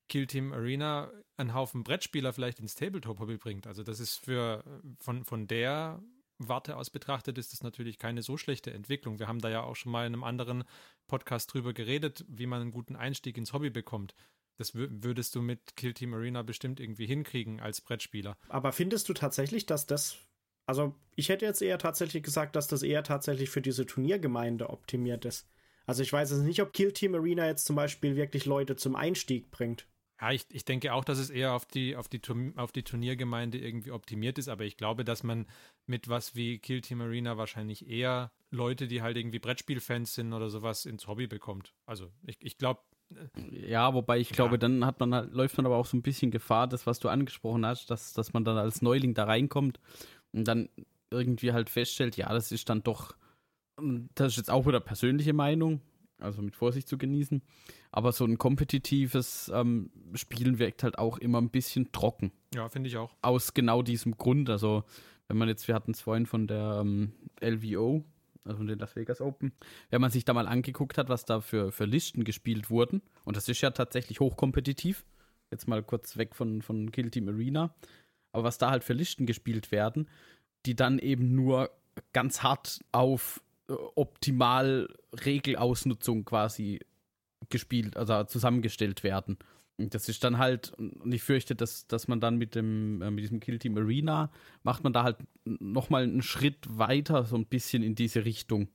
Speaker 1: Kill Team Arena einen Haufen Brettspieler vielleicht ins Tabletop-Hobby bringt. Also das ist für von, von der Warte aus betrachtet, ist das natürlich keine so schlechte Entwicklung. Wir haben da ja auch schon mal in einem anderen Podcast drüber geredet, wie man einen guten Einstieg ins Hobby bekommt. Das würdest du mit Kill Team Arena bestimmt irgendwie hinkriegen als Brettspieler.
Speaker 3: Aber findest du tatsächlich, dass das. Also, ich hätte jetzt eher tatsächlich gesagt, dass das eher tatsächlich für diese Turniergemeinde optimiert ist. Also, ich weiß jetzt nicht, ob Kill Team Arena jetzt zum Beispiel wirklich Leute zum Einstieg bringt.
Speaker 1: Ja, ich, ich denke auch, dass es eher auf die, auf, die, auf die Turniergemeinde irgendwie optimiert ist, aber ich glaube, dass man mit was wie Kill Team Arena wahrscheinlich eher Leute, die halt irgendwie Brettspielfans sind oder sowas, ins Hobby bekommt. Also ich, ich glaube.
Speaker 2: Ja, wobei ich ja. glaube, dann hat man halt, läuft man aber auch so ein bisschen Gefahr, das, was du angesprochen hast, dass, dass man dann als Neuling da reinkommt und dann irgendwie halt feststellt, ja, das ist dann doch, das ist jetzt auch wieder persönliche Meinung, also mit Vorsicht zu genießen. Aber so ein kompetitives ähm, Spielen wirkt halt auch immer ein bisschen trocken.
Speaker 1: Ja, finde ich auch.
Speaker 2: Aus genau diesem Grund. Also, wenn man jetzt, wir hatten es vorhin von der ähm, LVO, also von den Las Vegas Open, wenn man sich da mal angeguckt hat, was da für, für Listen gespielt wurden, und das ist ja tatsächlich hochkompetitiv, jetzt mal kurz weg von, von Kill Team Arena, aber was da halt für Listen gespielt werden, die dann eben nur ganz hart auf optimal Regelausnutzung quasi gespielt, also zusammengestellt werden. Und das ist dann halt, und ich fürchte, dass, dass man dann mit dem, äh, mit diesem Kill Team Arena macht man da halt nochmal einen Schritt weiter, so ein bisschen in diese Richtung.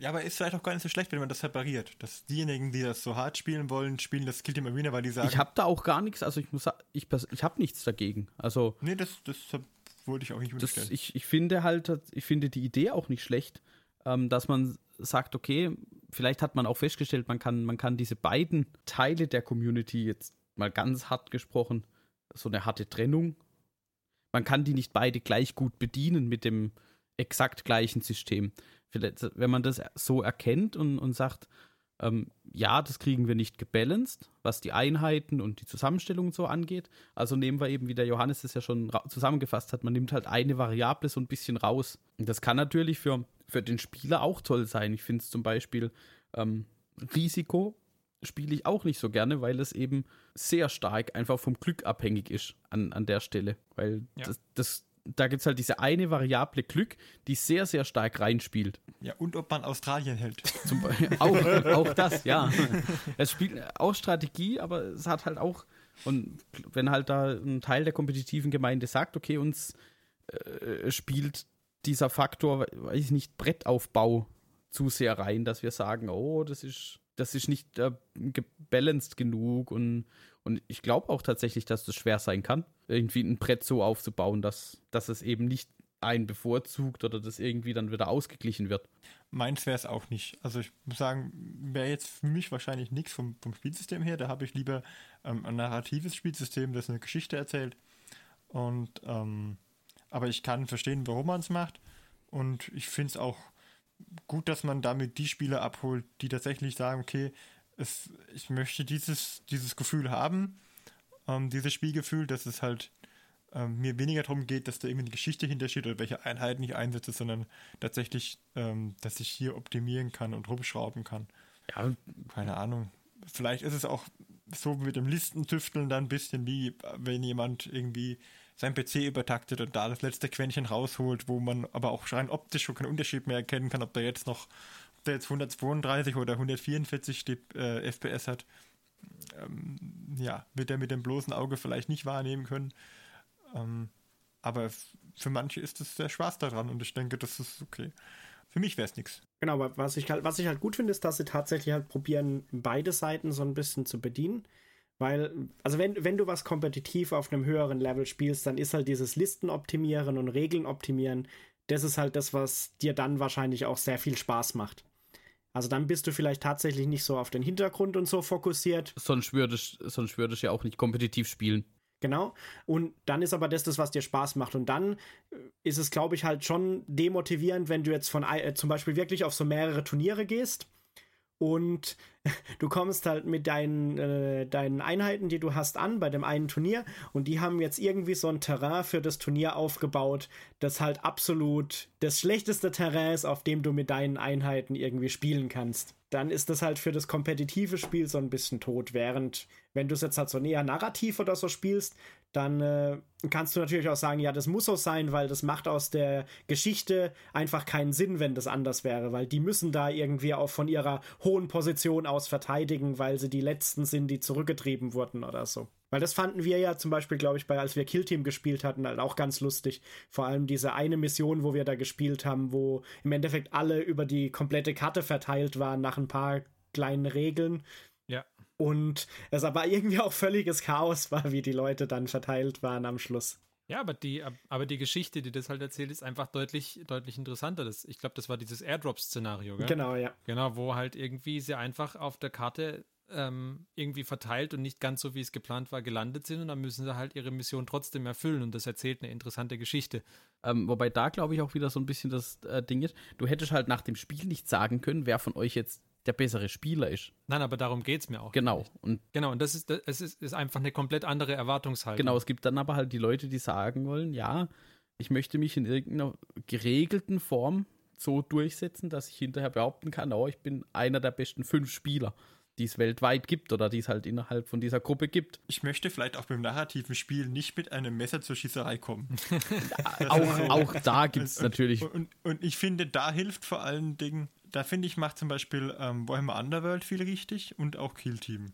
Speaker 5: Ja, aber ist vielleicht auch gar nicht so schlecht, wenn man das separiert. Dass diejenigen, die das so hart spielen wollen, spielen das Kill Team Arena, weil die sagen.
Speaker 2: Ich habe da auch gar nichts, also ich muss ich, ich habe nichts dagegen. Also.
Speaker 5: Nee, das, das wollte ich auch nicht
Speaker 2: das, ich, ich finde halt, ich finde die Idee auch nicht schlecht, ähm, dass man sagt, okay, vielleicht hat man auch festgestellt, man kann, man kann diese beiden Teile der Community jetzt mal ganz hart gesprochen, so eine harte Trennung. Man kann die nicht beide gleich gut bedienen mit dem exakt gleichen System. Vielleicht, wenn man das so erkennt und, und sagt, ähm, ja, das kriegen wir nicht gebalanced, was die Einheiten und die Zusammenstellung so angeht. Also nehmen wir eben, wie der Johannes das ja schon zusammengefasst hat, man nimmt halt eine Variable so ein bisschen raus. Und das kann natürlich für, für den Spieler auch toll sein. Ich finde es zum Beispiel ähm, Risiko spiele ich auch nicht so gerne, weil es eben sehr stark einfach vom Glück abhängig ist an, an der Stelle. Weil ja. das, das da gibt es halt diese eine Variable Glück, die sehr, sehr stark reinspielt.
Speaker 5: Ja, und ob man Australien hält.
Speaker 2: Zum <laughs> auch, auch das, ja. Es spielt auch Strategie, aber es hat halt auch, und wenn halt da ein Teil der kompetitiven Gemeinde sagt, okay, uns äh, spielt dieser Faktor, weiß ich nicht, Brettaufbau zu sehr rein, dass wir sagen, oh, das ist, das ist nicht äh, gebalanced genug und, und ich glaube auch tatsächlich, dass das schwer sein kann, irgendwie ein Brett so aufzubauen, dass, dass es eben nicht einen bevorzugt oder das irgendwie dann wieder ausgeglichen wird.
Speaker 5: Meins wäre es auch nicht. Also ich muss sagen, wäre jetzt für mich wahrscheinlich nichts vom, vom Spielsystem her. Da habe ich lieber ähm, ein narratives Spielsystem, das eine Geschichte erzählt. Und ähm, aber ich kann verstehen, warum man es macht. Und ich finde es auch gut, dass man damit die Spieler abholt, die tatsächlich sagen, okay, es, ich möchte dieses, dieses Gefühl haben, ähm, dieses Spielgefühl, dass es halt ähm, mir weniger darum geht, dass da irgendwie eine Geschichte hintersteht oder welche Einheiten ich einsetze, sondern tatsächlich, ähm, dass ich hier optimieren kann und rumschrauben kann. Ja. Keine Ahnung. Vielleicht ist es auch so mit dem Listentüfteln dann ein bisschen wie, wenn jemand irgendwie sein PC übertaktet und da das letzte Quäntchen rausholt, wo man aber auch rein optisch schon keinen Unterschied mehr erkennen kann, ob der jetzt noch, ob der jetzt 132 oder 144 die, äh, FPS hat. Ähm, ja, wird er mit dem bloßen Auge vielleicht nicht wahrnehmen können. Ähm, aber für manche ist es der Spaß daran und ich denke, das ist okay. Für mich wäre es nichts.
Speaker 3: Genau, was ich, halt, was ich halt gut finde, ist, dass sie tatsächlich halt probieren, beide Seiten so ein bisschen zu bedienen. Weil, also wenn, wenn du was kompetitiv auf einem höheren Level spielst, dann ist halt dieses Listen optimieren und Regeln optimieren, das ist halt das, was dir dann wahrscheinlich auch sehr viel Spaß macht. Also dann bist du vielleicht tatsächlich nicht so auf den Hintergrund und so fokussiert.
Speaker 2: Sonst würde ich, sonst würde ich ja auch nicht kompetitiv spielen.
Speaker 3: Genau. Und dann ist aber das das, was dir Spaß macht. Und dann äh, ist es, glaube ich, halt schon demotivierend, wenn du jetzt von äh, zum Beispiel wirklich auf so mehrere Turniere gehst und <laughs> du kommst halt mit deinen, äh, deinen Einheiten, die du hast, an bei dem einen Turnier und die haben jetzt irgendwie so ein Terrain für das Turnier aufgebaut, das halt absolut das schlechteste Terrain ist, auf dem du mit deinen Einheiten irgendwie spielen kannst. Dann ist das halt für das kompetitive Spiel so ein bisschen tot, während wenn du es jetzt halt so näher narrativ oder so spielst, dann äh, kannst du natürlich auch sagen, ja, das muss so sein, weil das macht aus der Geschichte einfach keinen Sinn, wenn das anders wäre, weil die müssen da irgendwie auch von ihrer hohen Position aus verteidigen, weil sie die Letzten sind, die zurückgetrieben wurden oder so. Weil das fanden wir ja zum Beispiel, glaube ich, bei, als wir Killteam gespielt hatten, halt auch ganz lustig. Vor allem diese eine Mission, wo wir da gespielt haben, wo im Endeffekt alle über die komplette Karte verteilt waren nach ein paar kleinen Regeln und es aber irgendwie auch völliges Chaos war, <laughs> wie die Leute dann verteilt waren am Schluss.
Speaker 1: Ja, aber die, aber die Geschichte, die das halt erzählt, ist einfach deutlich, deutlich interessanter. Das, ich glaube, das war dieses Airdrop-Szenario, gell?
Speaker 3: Genau, ja.
Speaker 1: Genau, wo halt irgendwie sie einfach auf der Karte ähm, irgendwie verteilt und nicht ganz so, wie es geplant war, gelandet sind und dann müssen sie halt ihre Mission trotzdem erfüllen und das erzählt eine interessante Geschichte.
Speaker 2: Ähm, wobei da, glaube ich, auch wieder so ein bisschen das äh, Ding ist, du hättest halt nach dem Spiel nicht sagen können, wer von euch jetzt der bessere Spieler ist.
Speaker 1: Nein, aber darum geht es mir auch.
Speaker 2: Genau.
Speaker 1: Und genau, und das ist, das ist, ist einfach eine komplett andere Erwartungshaltung.
Speaker 2: Genau, es gibt dann aber halt die Leute, die sagen wollen, ja, ich möchte mich in irgendeiner geregelten Form so durchsetzen, dass ich hinterher behaupten kann, oh, ich bin einer der besten fünf Spieler, die es weltweit gibt oder die es halt innerhalb von dieser Gruppe gibt.
Speaker 5: Ich möchte vielleicht auch beim narrativen Spiel nicht mit einem Messer zur Schießerei kommen. <laughs>
Speaker 2: auch, auch da gibt es natürlich.
Speaker 5: Und, und, und ich finde, da hilft vor allen Dingen da finde ich, macht zum Beispiel ähm, Warhammer Underworld viel richtig und auch Kill Team.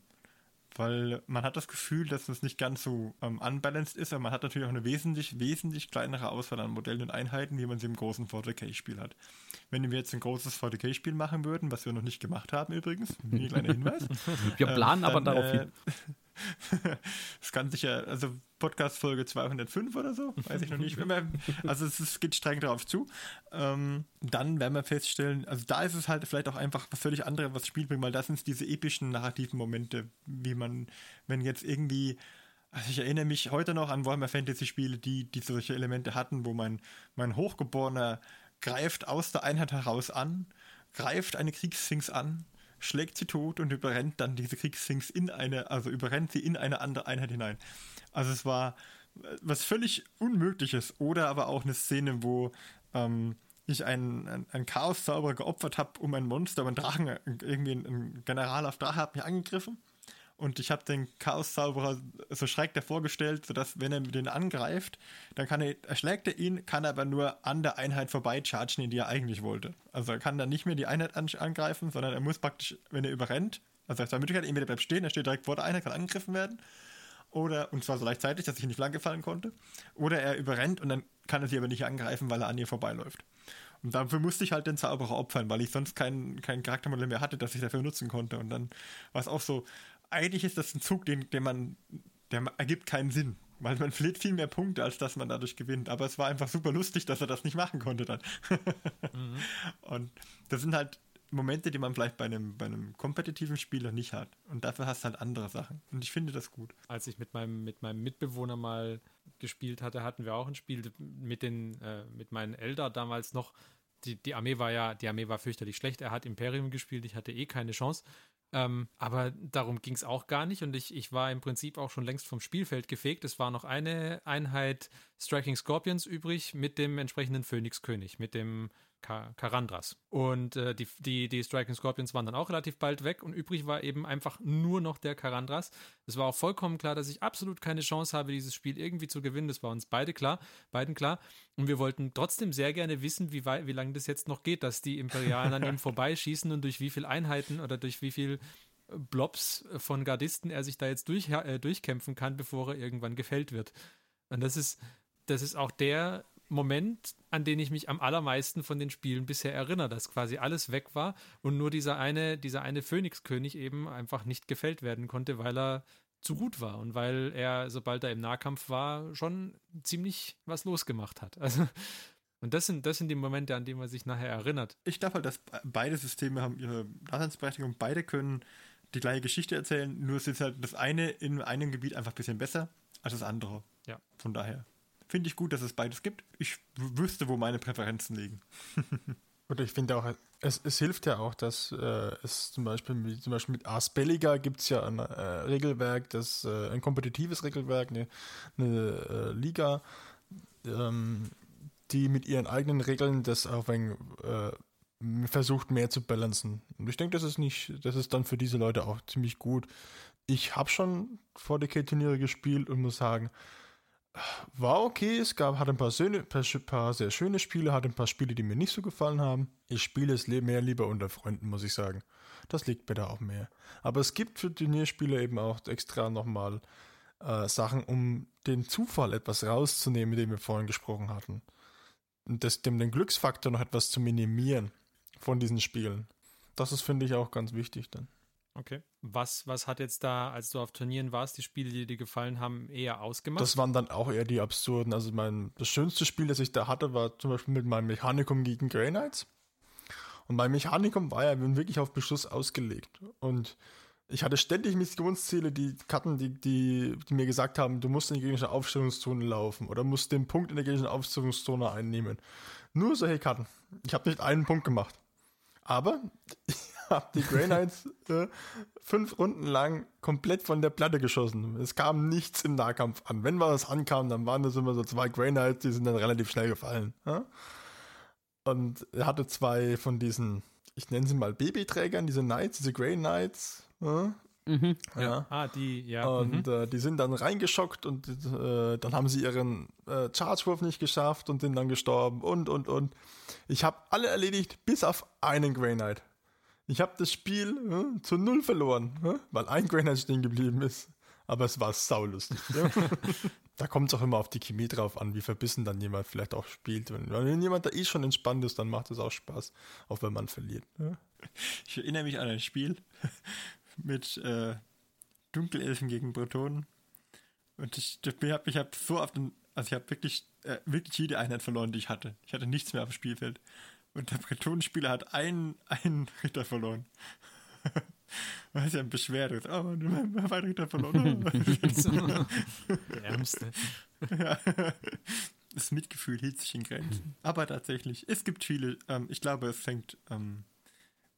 Speaker 5: Weil man hat das Gefühl, dass es nicht ganz so ähm, unbalanced ist, aber man hat natürlich auch eine wesentlich, wesentlich kleinere Auswahl an Modellen und Einheiten, wie man sie im großen 40k-Spiel hat. Wenn wir jetzt ein großes 40k-Spiel machen würden, was wir noch nicht gemacht haben übrigens, ein kleiner <laughs> Hinweis.
Speaker 2: wir planen ähm, dann, aber darauf hin. Äh, <laughs>
Speaker 5: das kann sich ja, also Podcast-Folge 205 oder so, weiß ich noch nicht. Wir, also es, es, geht streng darauf zu. Ähm, dann werden wir feststellen, also da ist es halt vielleicht auch einfach was völlig anderes, was Spiel bringt, weil das sind diese epischen narrativen Momente, wie man, wenn jetzt irgendwie also ich erinnere mich heute noch an Warhammer Fantasy Spiele, die, die solche Elemente hatten, wo mein, mein Hochgeborener greift aus der Einheit heraus an, greift eine Kriegssphinx an, schlägt sie tot und überrennt dann diese Kriegssphinx in eine, also überrennt sie in eine andere Einheit hinein. Also es war was völlig Unmögliches. Oder aber auch eine Szene, wo ähm, ich einen, einen, einen Chaos-Zauberer geopfert habe, um ein Monster, aber ein Drachen, irgendwie ein, General auf Drache hat mich angegriffen. Und ich habe den Chaos-Zauberer so schräg davor gestellt, sodass, wenn er den angreift, dann kann er, erschlägt er ihn, kann aber nur an der Einheit vorbei chargen, in die er eigentlich wollte. Also er kann dann nicht mehr die Einheit an, angreifen, sondern er muss praktisch, wenn er überrennt, also er hat zwei Möglichkeiten, entweder bleibt stehen, er steht direkt vor der Einheit, kann angegriffen werden, oder, und zwar so gleichzeitig, dass ich in die Flanke fallen konnte, oder er überrennt und dann kann er sie aber nicht angreifen, weil er an ihr vorbeiläuft. Und dafür musste ich halt den Zauberer opfern, weil ich sonst kein, kein Charaktermodell mehr hatte, das ich dafür nutzen konnte. Und dann war es auch so, eigentlich ist das ein Zug, den, den man, der ergibt keinen Sinn. Weil man verliert viel mehr Punkte, als dass man dadurch gewinnt. Aber es war einfach super lustig, dass er das nicht machen konnte dann. mhm. <laughs> Und das sind halt Momente, die man vielleicht bei einem, bei einem kompetitiven Spieler nicht hat. Und dafür hast du halt andere Sachen. Und ich finde das gut.
Speaker 1: Als ich mit meinem, mit meinem Mitbewohner mal gespielt hatte, hatten wir auch ein Spiel mit den, äh, mit meinen Eltern damals noch. Die, die Armee war ja, die Armee war fürchterlich schlecht. Er hat Imperium gespielt, ich hatte eh keine Chance. Ähm, aber darum ging es auch gar nicht und ich, ich war im Prinzip auch schon längst vom Spielfeld gefegt. Es war noch eine Einheit Striking Scorpions übrig mit dem entsprechenden Phönixkönig, mit dem Ka Karandras. Und äh, die, die, die Striking Scorpions waren dann auch relativ bald weg und übrig war eben einfach nur noch der Karandras. Es war auch vollkommen klar, dass ich absolut keine Chance habe, dieses Spiel irgendwie zu gewinnen. Das war uns beide klar, beiden klar. Und wir wollten trotzdem sehr gerne wissen, wie, wie lange das jetzt noch geht, dass die Imperialen an ihm <laughs> vorbeischießen und durch wie viele Einheiten oder durch wie viel Blobs von Gardisten er sich da jetzt durch, äh, durchkämpfen kann, bevor er irgendwann gefällt wird. Und das ist, das ist auch der Moment, an den ich mich am allermeisten von den Spielen bisher erinnere, dass quasi alles weg war und nur dieser eine, dieser eine Phönixkönig eben einfach nicht gefällt werden konnte, weil er zu gut war und weil er, sobald er im Nahkampf war, schon ziemlich was losgemacht hat. <laughs> Also, und das sind, das sind die Momente, an die man sich nachher erinnert.
Speaker 5: Ich glaube halt, dass beide Systeme haben ihre Daseinsberechtigung, beide können die gleiche Geschichte erzählen, nur es ist halt das eine in einem Gebiet einfach ein bisschen besser als das andere.
Speaker 1: Ja.
Speaker 5: Von daher finde ich gut, dass es beides gibt. Ich wüsste, wo meine Präferenzen liegen. <laughs>
Speaker 4: Oder ich finde auch, es, es, hilft ja auch, dass äh, es zum Beispiel, zum Beispiel mit Ars Belliga gibt es ja ein äh, Regelwerk, das äh, ein kompetitives Regelwerk, eine, eine äh, Liga, ähm, die mit ihren eigenen Regeln das auf ein äh, versucht mehr zu balancen. Und ich denke, das ist nicht, das ist dann für diese Leute auch ziemlich gut. Ich habe schon 40k-Turniere gespielt und muss sagen, war okay. Es gab, hat ein paar, Söhne, paar, paar, sehr schöne Spiele, hat ein paar Spiele, die mir nicht so gefallen haben. Ich spiele es mehr lieber unter Freunden, muss ich sagen. Das liegt mir da auch mehr. Aber es gibt für Turnierspiele eben auch extra nochmal äh, Sachen, um den Zufall etwas rauszunehmen, dem wir vorhin gesprochen hatten. Und das, dem den Glücksfaktor noch etwas zu minimieren von diesen Spielen. Das ist, finde ich, auch ganz wichtig dann.
Speaker 1: Okay. Was, was hat jetzt da, als du auf Turnieren warst, die Spiele, die dir gefallen haben, eher ausgemacht?
Speaker 4: Das waren dann auch eher die absurden. Also mein, das schönste Spiel, das ich da hatte, war zum Beispiel mit meinem Mechanikum gegen Grey Knights. Und mein Mechanikum war ja wirklich auf Beschuss ausgelegt. Und ich hatte ständig Missionsziele, die Karten, die, die, die mir gesagt haben, du musst in die gegnerische Aufstellungszone laufen oder musst den Punkt in der gegnerischen Aufstellungszone einnehmen. Nur solche Karten. Ich habe nicht einen Punkt gemacht. Aber <laughs> habe die Grey Knights äh, fünf Runden lang komplett von der Platte geschossen. Es kam nichts im Nahkampf an. Wenn was ankam, dann waren das immer so zwei Grey Knights, die sind dann relativ schnell gefallen. Ja? Und er hatte zwei von diesen, ich nenne sie mal Babyträgern, diese Knights, diese Grey Knights. Ja?
Speaker 1: Mhm. Ja. ja. Ah, die, ja.
Speaker 4: Und mhm. äh, die sind dann reingeschockt und äh, dann haben sie ihren äh, Chargewurf nicht geschafft und sind dann gestorben und, und, und. Ich habe alle erledigt, bis auf einen Grey Knight. Ich habe das Spiel äh, zu null verloren, äh, weil ein Knight stehen geblieben ist. Aber es war saulustig. Ja. <laughs> da kommt es auch immer auf die Chemie drauf an, wie verbissen dann jemand vielleicht auch spielt. Wenn, wenn jemand da eh schon entspannt ist, dann macht es auch Spaß, auch wenn man verliert. Ja.
Speaker 5: Ich erinnere mich an ein Spiel, <laughs> mit äh, Dunkelelfen gegen Bretonen. Und ich, ich habe hab so auf den, also ich habe wirklich, äh, wirklich jede Einheit verloren, die ich hatte. Ich hatte nichts mehr auf dem Spielfeld. Und der Bretonenspieler hat einen, einen Ritter verloren. <laughs> Weil ist ja ein Beschwerde. Oh, mein Ritter verloren. <laughs> der Ärmste. ja. <laughs> Das Mitgefühl hielt sich in Grenzen. Aber tatsächlich, es gibt viele, ähm, ich glaube, es fängt ähm,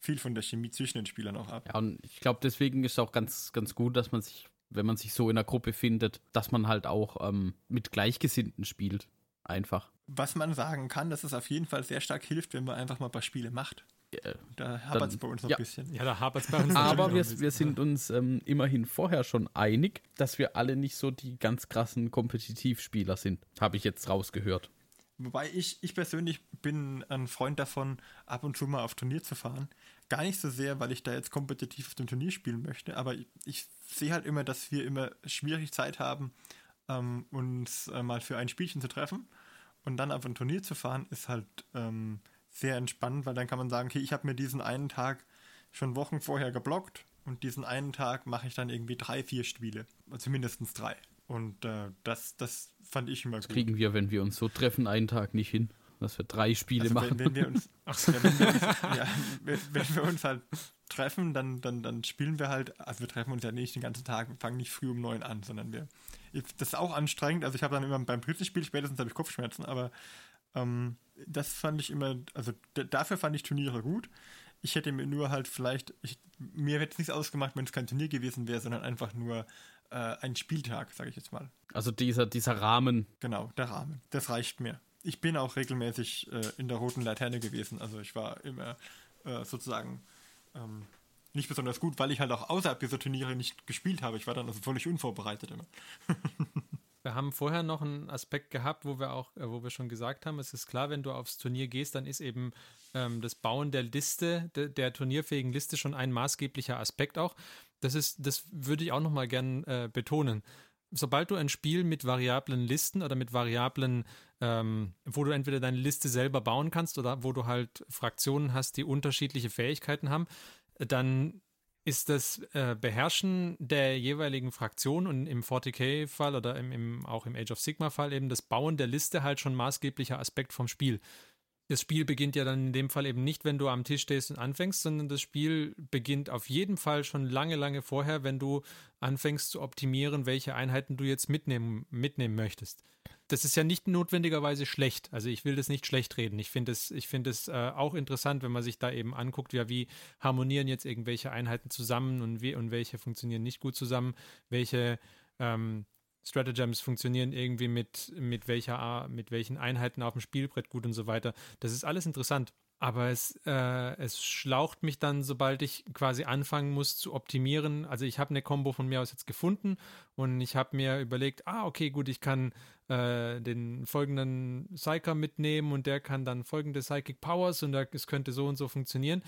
Speaker 5: viel von der Chemie zwischen den Spielern auch ab.
Speaker 2: Ja, und ich glaube, deswegen ist es auch ganz, ganz gut, dass man sich, wenn man sich so in einer Gruppe findet, dass man halt auch ähm, mit Gleichgesinnten spielt. Einfach.
Speaker 5: Was man sagen kann, dass es auf jeden Fall sehr stark hilft, wenn man einfach mal ein paar Spiele macht. Ja, da hapert es bei uns noch ja. ein bisschen.
Speaker 2: Ja, da hapert es bei uns <laughs> Aber wir, wir sind uns ähm, immerhin vorher schon einig, dass wir alle nicht so die ganz krassen Kompetitivspieler sind. Habe ich jetzt rausgehört.
Speaker 5: Wobei ich, ich persönlich bin ein Freund davon, ab und zu mal auf Turnier zu fahren. Gar nicht so sehr, weil ich da jetzt kompetitiv auf dem Turnier spielen möchte, aber ich, ich sehe halt immer, dass wir immer schwierig Zeit haben, ähm, uns äh, mal für ein Spielchen zu treffen. Und dann auf ein Turnier zu fahren, ist halt ähm, sehr entspannend, weil dann kann man sagen, okay, ich habe mir diesen einen Tag schon Wochen vorher geblockt und diesen einen Tag mache ich dann irgendwie drei, vier Spiele. Also mindestens drei. Und äh, das, das fand ich immer
Speaker 2: das gut. kriegen wir, wenn wir uns so treffen, einen Tag nicht hin, dass wir drei Spiele also machen.
Speaker 5: Wenn, wenn wir uns, <laughs> ja, wenn, wir uns ja, wenn, wenn, wir uns halt treffen, dann, dann, dann spielen wir halt, also wir treffen uns ja nicht den ganzen Tag, wir fangen nicht früh um neun an, sondern wir, das ist auch anstrengend, also ich habe dann immer beim dritten Spiel, spätestens habe ich Kopfschmerzen, aber ähm, das fand ich immer, also dafür fand ich Turniere gut. Ich hätte mir nur halt vielleicht, ich, mir hätte es nichts ausgemacht, wenn es kein Turnier gewesen wäre, sondern einfach nur äh, ein Spieltag, sage ich jetzt mal.
Speaker 2: Also dieser, dieser Rahmen.
Speaker 5: Genau, der Rahmen. Das reicht mir. Ich bin auch regelmäßig äh, in der roten Laterne gewesen. Also ich war immer äh, sozusagen ähm, nicht besonders gut, weil ich halt auch außerhalb dieser Turniere nicht gespielt habe. Ich war dann also völlig unvorbereitet immer. <laughs>
Speaker 1: Wir haben vorher noch einen Aspekt gehabt, wo wir auch, äh, wo wir schon gesagt haben, es ist klar, wenn du aufs Turnier gehst, dann ist eben ähm, das Bauen der Liste, de, der turnierfähigen Liste schon ein maßgeblicher Aspekt auch. Das ist, das würde ich auch nochmal gern äh, betonen. Sobald du ein Spiel mit variablen Listen oder mit Variablen, ähm, wo du entweder deine Liste selber bauen kannst oder wo du halt Fraktionen hast, die unterschiedliche Fähigkeiten haben, dann ist das äh, Beherrschen der jeweiligen Fraktion und im 40k-Fall oder im, im, auch im Age of Sigma-Fall eben das Bauen der Liste halt schon maßgeblicher Aspekt vom Spiel. Das Spiel beginnt ja dann in dem Fall eben nicht, wenn du am Tisch stehst und anfängst, sondern das Spiel beginnt auf jeden Fall schon lange, lange vorher, wenn du anfängst zu optimieren, welche Einheiten du jetzt mitnehmen, mitnehmen möchtest das ist ja nicht notwendigerweise schlecht. Also ich will das nicht schlecht reden. Ich finde es, ich äh, auch interessant, wenn man sich da eben anguckt, ja, wie harmonieren jetzt irgendwelche Einheiten zusammen und wie und welche funktionieren nicht gut zusammen, welche ähm, Stratagems funktionieren irgendwie mit, mit welcher mit welchen Einheiten auf dem Spielbrett gut und so weiter. Das ist alles interessant. Aber es, äh, es schlaucht mich dann, sobald ich quasi anfangen muss zu optimieren. Also ich habe eine Combo von mir aus jetzt gefunden und ich habe mir überlegt, ah, okay, gut, ich kann äh, den folgenden Psyker mitnehmen und der kann dann folgende Psychic Powers und es könnte so und so funktionieren.